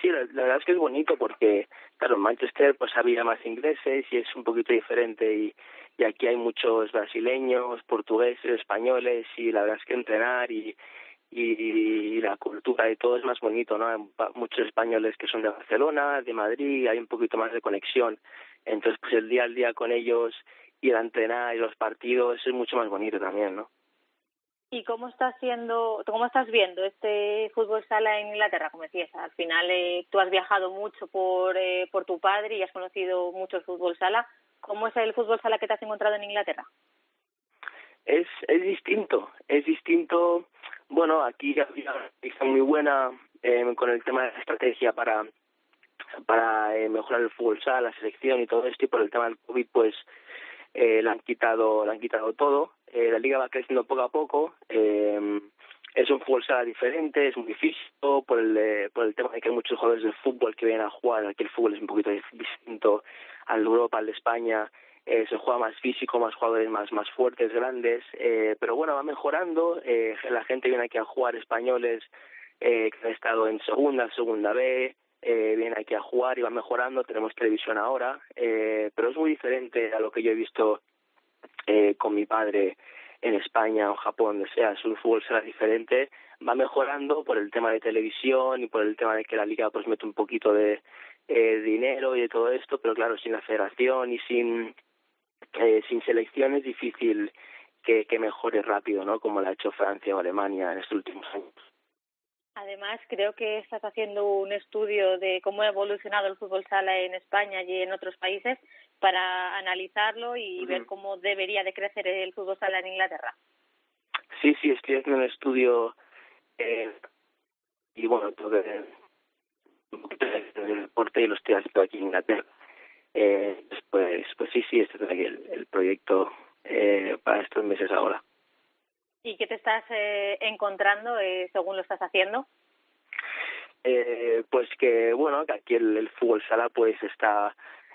Speaker 9: Sí, la, la, verdad es que es bonito porque, claro, en Manchester pues había más ingleses y es un poquito diferente y, y aquí hay muchos brasileños, portugueses, españoles y la verdad es que entrenar y, y, la cultura y todo es más bonito, ¿no? Hay muchos españoles que son de Barcelona, de Madrid, hay un poquito más de conexión. Entonces, pues el día al día con ellos, ir a entrenar y los partidos es mucho más bonito también, ¿no?
Speaker 8: ¿Y cómo estás siendo, cómo estás viendo este fútbol sala en Inglaterra? Como decías, al final eh, tú has viajado mucho por, eh, por tu padre y has conocido mucho el fútbol sala. ¿Cómo es el fútbol sala que te has encontrado en Inglaterra?
Speaker 9: Es, es distinto, es distinto. Bueno, aquí había una muy buena eh, con el tema de la estrategia para para eh, mejorar el fútbol sala, la selección y todo esto y por el tema del COVID pues eh, le han quitado le han quitado todo eh, la liga va creciendo poco a poco eh, es un fútbol sala diferente es muy físico por el eh, por el tema de que hay muchos jugadores de fútbol que vienen a jugar aquí el fútbol es un poquito distinto al Europa al de España eh, se juega más físico, más jugadores más más fuertes, grandes, eh, pero bueno, va mejorando, eh, la gente viene aquí a jugar españoles eh, que han estado en segunda, segunda B, eh, viene aquí a jugar y va mejorando, tenemos televisión ahora, eh, pero es muy diferente a lo que yo he visto con mi padre en España o Japón, donde sea, su fútbol será diferente, va mejorando por el tema de televisión y por el tema de que la liga pues mete un poquito de eh, dinero y de todo esto, pero claro, sin la federación y sin eh, sin selección es difícil que, que mejore rápido, ¿no? Como lo ha hecho Francia o Alemania en estos últimos años.
Speaker 8: Además, creo que estás haciendo un estudio de cómo ha evolucionado el fútbol sala en España y en otros países para analizarlo y uh -huh. ver cómo debería de crecer el fútbol sala en Inglaterra.
Speaker 9: Sí, sí, estoy haciendo un estudio eh, y bueno, todo del deporte y lo estoy haciendo aquí en Inglaterra. Eh, pues, pues sí, sí, este es el, el proyecto eh, para estos meses ahora.
Speaker 8: ¿Y qué te estás eh, encontrando eh, según lo estás haciendo?
Speaker 9: Eh, pues que, bueno, que aquí el, el fútbol sala pues está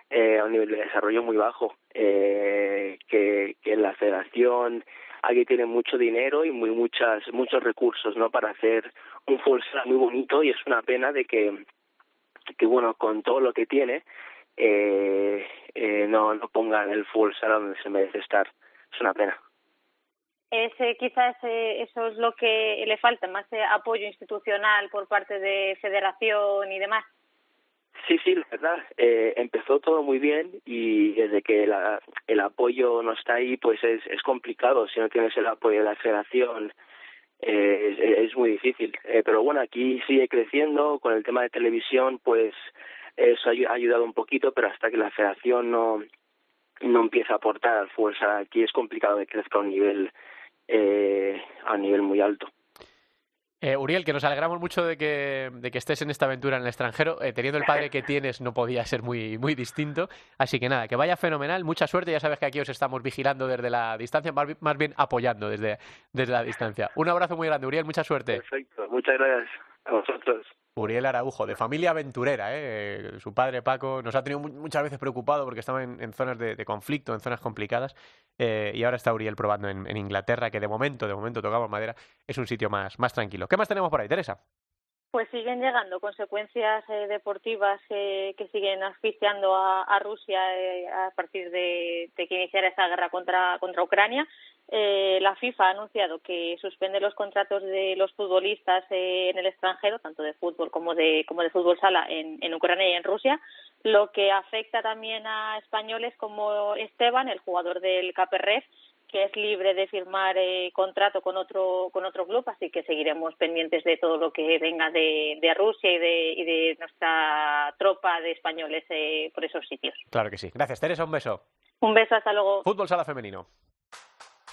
Speaker 9: eh, a un nivel de desarrollo muy bajo, eh, que, que la federación aquí tiene mucho dinero y muy muchas muchos recursos no para hacer un fútbol sala muy bonito y es una pena de que que bueno con todo lo que tiene eh, eh, no no pongan el fútbol sala donde se merece estar. Es una pena.
Speaker 8: Ese quizás eh, eso es lo que le falta más eh, apoyo institucional por parte de federación y demás.
Speaker 9: Sí, sí, la verdad, eh, empezó todo muy bien y desde que la, el apoyo no está ahí, pues es, es complicado. Si no tienes el apoyo de la federación, eh, es, es muy difícil. Eh, pero bueno, aquí sigue creciendo. Con el tema de televisión, pues eso ha ayudado un poquito, pero hasta que la federación no, no empieza a aportar fuerza, aquí es complicado que crezca a un nivel, eh, a un nivel muy alto.
Speaker 1: Eh, Uriel, que nos alegramos mucho de que, de que estés en esta aventura en el extranjero. Eh, teniendo el padre que tienes, no podía ser muy, muy distinto. Así que nada, que vaya fenomenal. Mucha suerte. Ya sabes que aquí os estamos vigilando desde la distancia, más, más bien apoyando desde, desde la distancia. Un abrazo muy grande, Uriel. Mucha suerte.
Speaker 9: Perfecto. Muchas gracias a vosotros.
Speaker 1: Uriel Araujo, de familia aventurera. ¿eh? Su padre Paco nos ha tenido muchas veces preocupado porque estaba en, en zonas de, de, conflicto, en zonas complicadas. Eh, y ahora está Uriel probando en, en, Inglaterra, que de momento, de momento tocamos madera, es un sitio más, más tranquilo. ¿Qué más tenemos por ahí, Teresa?
Speaker 8: Pues siguen llegando consecuencias eh, deportivas eh, que siguen asfixiando a, a Rusia eh, a partir de, de, que iniciara esa guerra contra, contra Ucrania. Eh, la FIFA ha anunciado que suspende los contratos de los futbolistas eh, en el extranjero, tanto de fútbol como de, como de fútbol sala en, en Ucrania y en Rusia, lo que afecta también a españoles como Esteban, el jugador del Caperref, que es libre de firmar eh, contrato con otro con otro club, así que seguiremos pendientes de todo lo que venga de, de Rusia y de, y de nuestra tropa de españoles eh, por esos sitios.
Speaker 1: Claro que sí. Gracias, Teresa. Un beso.
Speaker 8: Un beso, hasta luego.
Speaker 1: Fútbol sala femenino.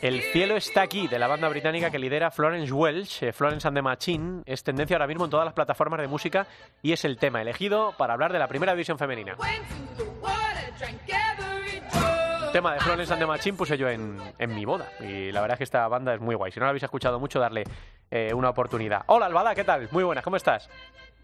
Speaker 1: El cielo está aquí, de la banda británica que lidera Florence Welch, eh, Florence and the Machine, es tendencia ahora mismo en todas las plataformas de música y es el tema elegido para hablar de la primera división femenina. El tema de Florence and the Machine puse yo en, en, mi boda y la verdad es que esta banda es muy guay. Si no la habéis escuchado mucho, darle eh, una oportunidad. Hola Albada, ¿qué tal? Muy buenas, ¿cómo estás?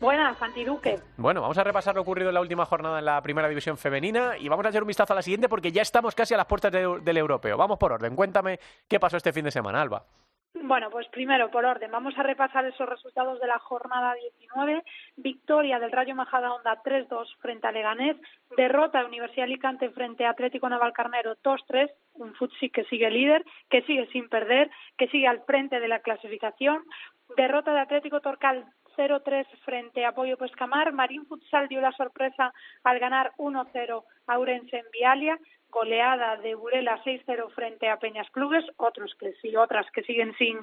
Speaker 10: Buenas, Santi Duque.
Speaker 1: Bueno, vamos a repasar lo ocurrido en la última jornada en la primera división femenina y vamos a echar un vistazo a la siguiente porque ya estamos casi a las puertas de, del europeo. Vamos por orden. Cuéntame qué pasó este fin de semana, Alba.
Speaker 10: Bueno, pues primero, por orden, vamos a repasar esos resultados de la jornada 19. Victoria del Rayo Majadahonda 3-2 frente a Leganés. Derrota de Universidad Alicante frente a Atlético Navalcarnero 2-3. Un Futsi que sigue líder, que sigue sin perder, que sigue al frente de la clasificación. Derrota de Atlético Torcal 0-3 frente a Pollo Pescamar. Marín Futsal dio la sorpresa al ganar 1-0 a Urense en Vialia. goleada de Burela 6-0 frente a Peñas Clubes, otros que sí, otras que siguen sin,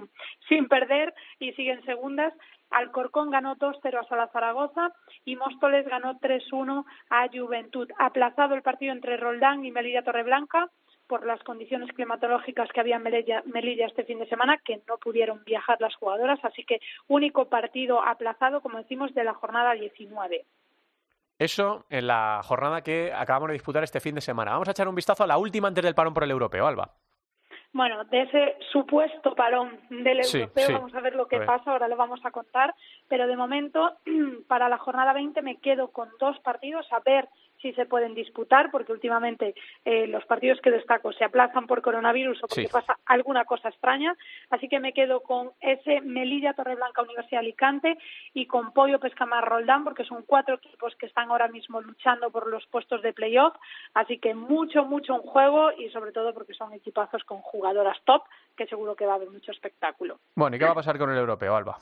Speaker 10: sin perder y siguen segundas. Alcorcón ganó 2-0 a Sala Zaragoza y Móstoles ganó 3-1 a Juventud. Aplazado el partido entre Roldán y Melilla Torreblanca por las condiciones climatológicas que había en Melilla, Melilla, este fin de semana, que no pudieron viajar las jugadoras, así que único partido aplazado, como decimos, de la jornada 19.
Speaker 1: Eso en la jornada que acabamos de disputar este fin de semana. Vamos a echar un vistazo a la última antes del parón por el europeo, Alba.
Speaker 10: Bueno, de ese supuesto parón del europeo, vamos a ver lo que pasa, ahora lo vamos a contar, pero de momento, *clears throat* para la jornada 20 me quedo con dos partidos, a ver sí se pueden disputar, porque últimamente eh, los partidos que destaco se aplazan por coronavirus o porque pasa alguna cosa extraña. Así que me quedo con ese Melilla Torreblanca Universidad Alicante y con Pollo Pescamar Roldán, porque son cuatro equipos que están ahora mismo luchando por los puestos de playoff. Así que mucho, mucho en juego y sobre todo porque son equipazos con jugadoras top, que seguro que va a haber mucho espectáculo.
Speaker 1: Bueno, ¿y qué va a pasar con el europeo, Alba?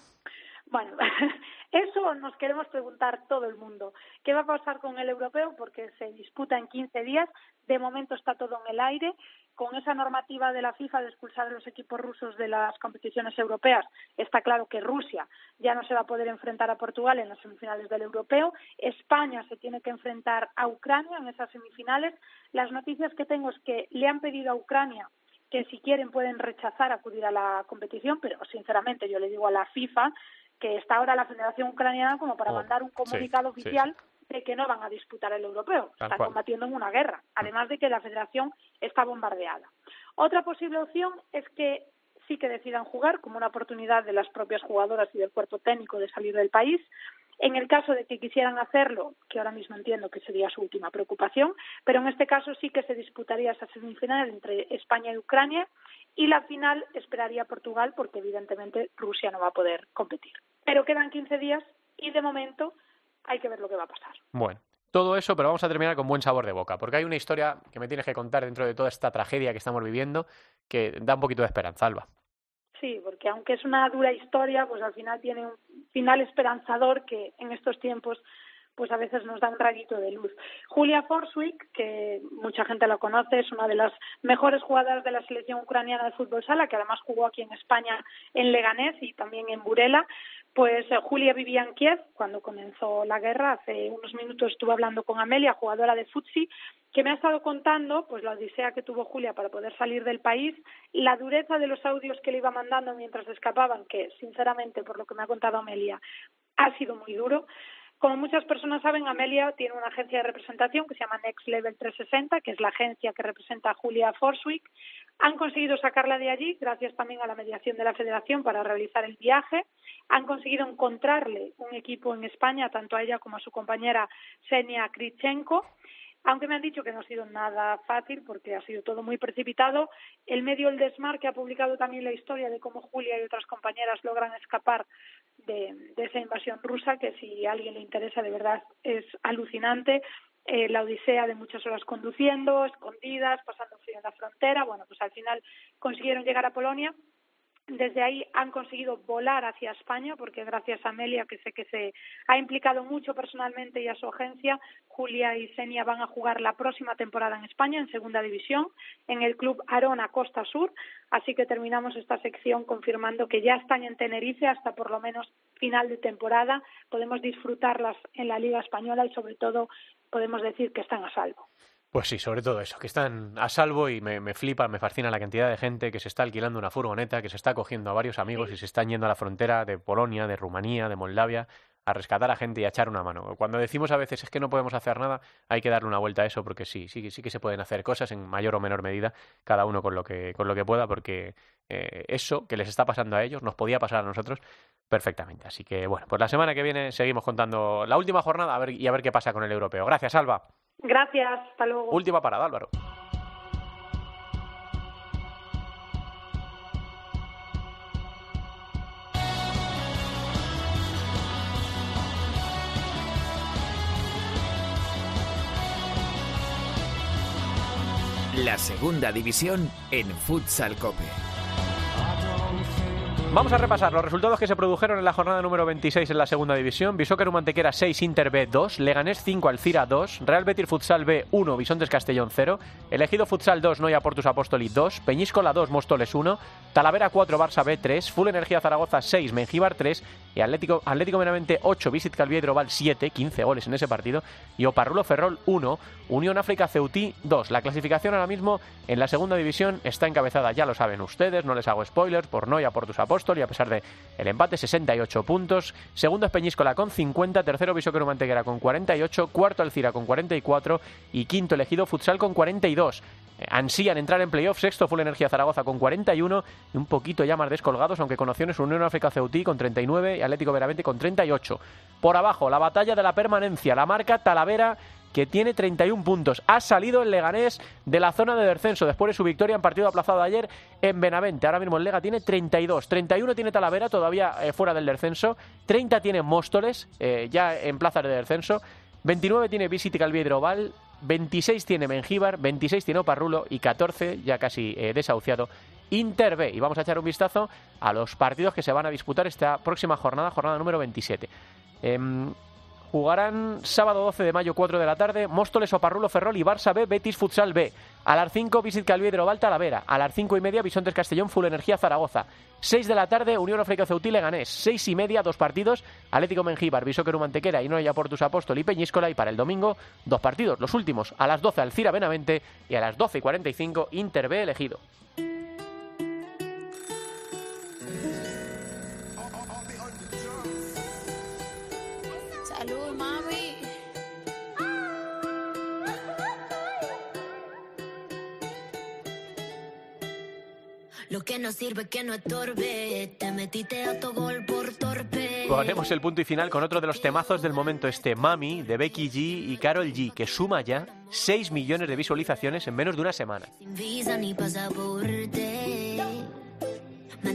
Speaker 10: Bueno, *laughs* eso nos queremos preguntar todo el mundo. ¿Qué va a pasar con el europeo? Porque se disputa en 15 días. De momento está todo en el aire. Con esa normativa de la FIFA de expulsar a los equipos rusos de las competiciones europeas, está claro que Rusia ya no se va a poder enfrentar a Portugal en las semifinales del europeo. España se tiene que enfrentar a Ucrania en esas semifinales. Las noticias que tengo es que le han pedido a Ucrania que si quieren pueden rechazar acudir a la competición, pero sinceramente yo le digo a la FIFA que está ahora la Federación Ucraniana como para oh, mandar un comunicado oficial de que no van a disputar el europeo. Están combatiendo en una guerra, además de que la Federación está bombardeada. Otra posible opción es que sí que decidan jugar como una oportunidad de las propias jugadoras y del cuerpo técnico de salir del país. En el caso de que quisieran hacerlo, que ahora mismo entiendo que sería su última preocupación, pero en este caso sí que se disputaría esa semifinal entre España y Ucrania y la final esperaría Portugal porque evidentemente Rusia no va a poder competir. Pero quedan 15 días y de momento hay que ver lo que va a pasar.
Speaker 1: Bueno, todo eso, pero vamos a terminar con buen sabor de boca, porque hay una historia que me tienes que contar dentro de toda esta tragedia que estamos viviendo que da un poquito de esperanza, Alba.
Speaker 10: Sí, porque aunque es una dura historia, pues al final tiene un final esperanzador que en estos tiempos pues a veces nos da un rayito de luz. Julia Forswick, que mucha gente la conoce, es una de las mejores jugadoras de la selección ucraniana de fútbol sala, que además jugó aquí en España en Leganés y también en Burela. Pues eh, Julia vivía en Kiev cuando comenzó la guerra. Hace unos minutos estuve hablando con Amelia, jugadora de futsi, que me ha estado contando pues la odisea que tuvo Julia para poder salir del país, la dureza de los audios que le iba mandando mientras escapaban, que sinceramente, por lo que me ha contado Amelia, ha sido muy duro. Como muchas personas saben, Amelia tiene una agencia de representación que se llama Next Level 360, que es la agencia que representa a Julia Forswick. Han conseguido sacarla de allí, gracias también a la mediación de la Federación para realizar el viaje. Han conseguido encontrarle un equipo en España, tanto a ella como a su compañera Senia Krichenko aunque me han dicho que no ha sido nada fácil porque ha sido todo muy precipitado, el medio El Desmar, que ha publicado también la historia de cómo Julia y otras compañeras logran escapar de, esa invasión rusa, que si a alguien le interesa de verdad es alucinante. Eh, la odisea de muchas horas conduciendo, escondidas, pasando frío en la frontera. Bueno, pues al final consiguieron llegar a Polonia desde ahí han conseguido volar hacia España, porque gracias a Amelia, que sé que se ha implicado mucho personalmente y a su agencia, Julia y Senia van a jugar la próxima temporada en España, en Segunda División, en el Club Arona Costa Sur. Así que terminamos esta sección confirmando que ya están en Tenerife hasta por lo menos final de temporada. Podemos disfrutarlas en la Liga Española y, sobre todo, podemos decir que están a salvo.
Speaker 1: Pues sí, sobre todo eso, que están a salvo y me, flipa, me fascina la cantidad de gente que se está alquilando una furgoneta, que se está cogiendo a varios amigos y se están yendo a la frontera de Polonia, de Rumanía, de Moldavia, a rescatar a gente y a echar una mano. Cuando decimos a veces es que no podemos hacer nada, hay que darle una vuelta a eso porque sí, sí, sí que se pueden hacer cosas en mayor o menor medida, cada uno con lo que, con lo que pueda, porque eh, eso que les está pasando a ellos nos podía pasar a nosotros perfectamente. Así que bueno, pues la semana que viene seguimos contando la última jornada a ver, y a ver qué pasa con el europeo. Gracias, Alba.
Speaker 10: Gracias, hasta luego.
Speaker 1: Última parada, Álvaro.
Speaker 2: La segunda división en Futsal Cope.
Speaker 1: Vamos a repasar los resultados que se produjeron en la jornada número 26 en la segunda división. Bisóquer Mantequera 6, Inter B 2, Leganés 5, Alcira 2, Real Betis Futsal B 1, Bisontes Castellón 0, Elegido Futsal 2, Noia Portus Apóstoli 2, Peñíscola 2, Móstoles 1, Talavera 4, Barça B 3, Full Energía Zaragoza 6, Mengíbar 3 y Atlético, Atlético Meramente 8, Visit Calviedro Val 7, 15 goles en ese partido y Oparrulo Ferrol 1, Unión África Ceutí 2. La clasificación ahora mismo en la segunda división está encabezada, ya lo saben ustedes, no les hago spoilers, por Noia Portus Apóstoli a pesar de el empate 68 puntos. Segundo es Peñíscola con 50, tercero Bisóquero Manteguera con 48, cuarto Alcira con 44 y quinto elegido Futsal con 42 eh, ansían entrar en playoff, sexto Full Energía Zaragoza con 41 y un poquito ya más descolgados, aunque con opciones Unión África Ceutí con 39 y Atlético Veravente con 38. Por abajo, la batalla de la permanencia, la marca Talavera que tiene 31 puntos. Ha salido el Leganés de la zona de descenso después de su victoria en partido aplazado ayer en Benavente. Ahora mismo el Lega tiene 32. 31 tiene Talavera, todavía eh, fuera del descenso. 30 tiene Móstoles, eh, ya en plaza de descenso. 29 tiene Visit Calviedro Val. 26 tiene Mengíbar, 26 tiene Oparrulo y 14, ya casi eh, desahuciado, Inter B. Y vamos a echar un vistazo a los partidos que se van a disputar esta próxima jornada, jornada número 27. Jugarán sábado 12 de mayo, 4 de la tarde, Móstoles, Oparrulo, Ferrol y Barça B, Betis Futsal B. A las 5, Visit Calviedro, Valta, Lavera. A las 5 y media, Bisontes Castellón, Full Energía, Zaragoza. 6 de la tarde, Unión África Ceutí, Leganés. 6 y media, dos partidos, Atlético Mengíbar, Bisóqueru Mantequera y Noya Portus Apóstol y Peñíscola. Y para el domingo, dos partidos, los últimos, a las 12 Alcira Benavente y a las 12 y 45 Inter B elegido.
Speaker 3: No sirve que no estorbe. Te metiste autogol por torpe.
Speaker 1: Ponemos el punto y final con otro de los temazos del momento, este Mami de Becky G y Carol G, que suma ya 6 millones de visualizaciones en menos de una semana.
Speaker 3: Sin visa ni pasaporte.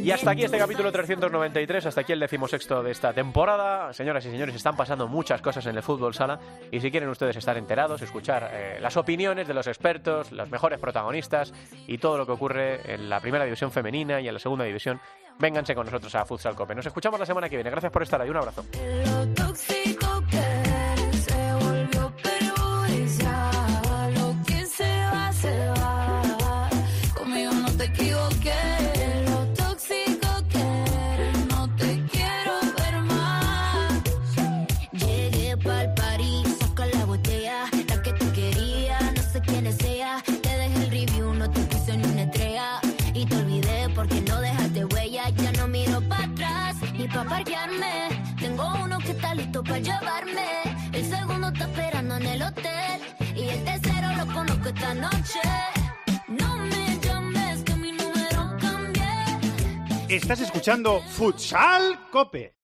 Speaker 1: Y hasta aquí este capítulo 393, hasta aquí el decimosexto de esta temporada. Señoras y señores, están pasando muchas cosas en el fútbol sala y si quieren ustedes estar enterados, escuchar eh, las opiniones de los expertos, los mejores protagonistas y todo lo que ocurre en la primera división femenina y en la segunda división, vénganse con nosotros a Futsal Cope. Nos escuchamos la semana que viene. Gracias por estar ahí. Un abrazo.
Speaker 3: Llevarme. El segundo está esperando en el hotel. Y el tercero lo conozco esta noche. No me llames que mi número cambié.
Speaker 11: Estás escuchando Futsal Cope.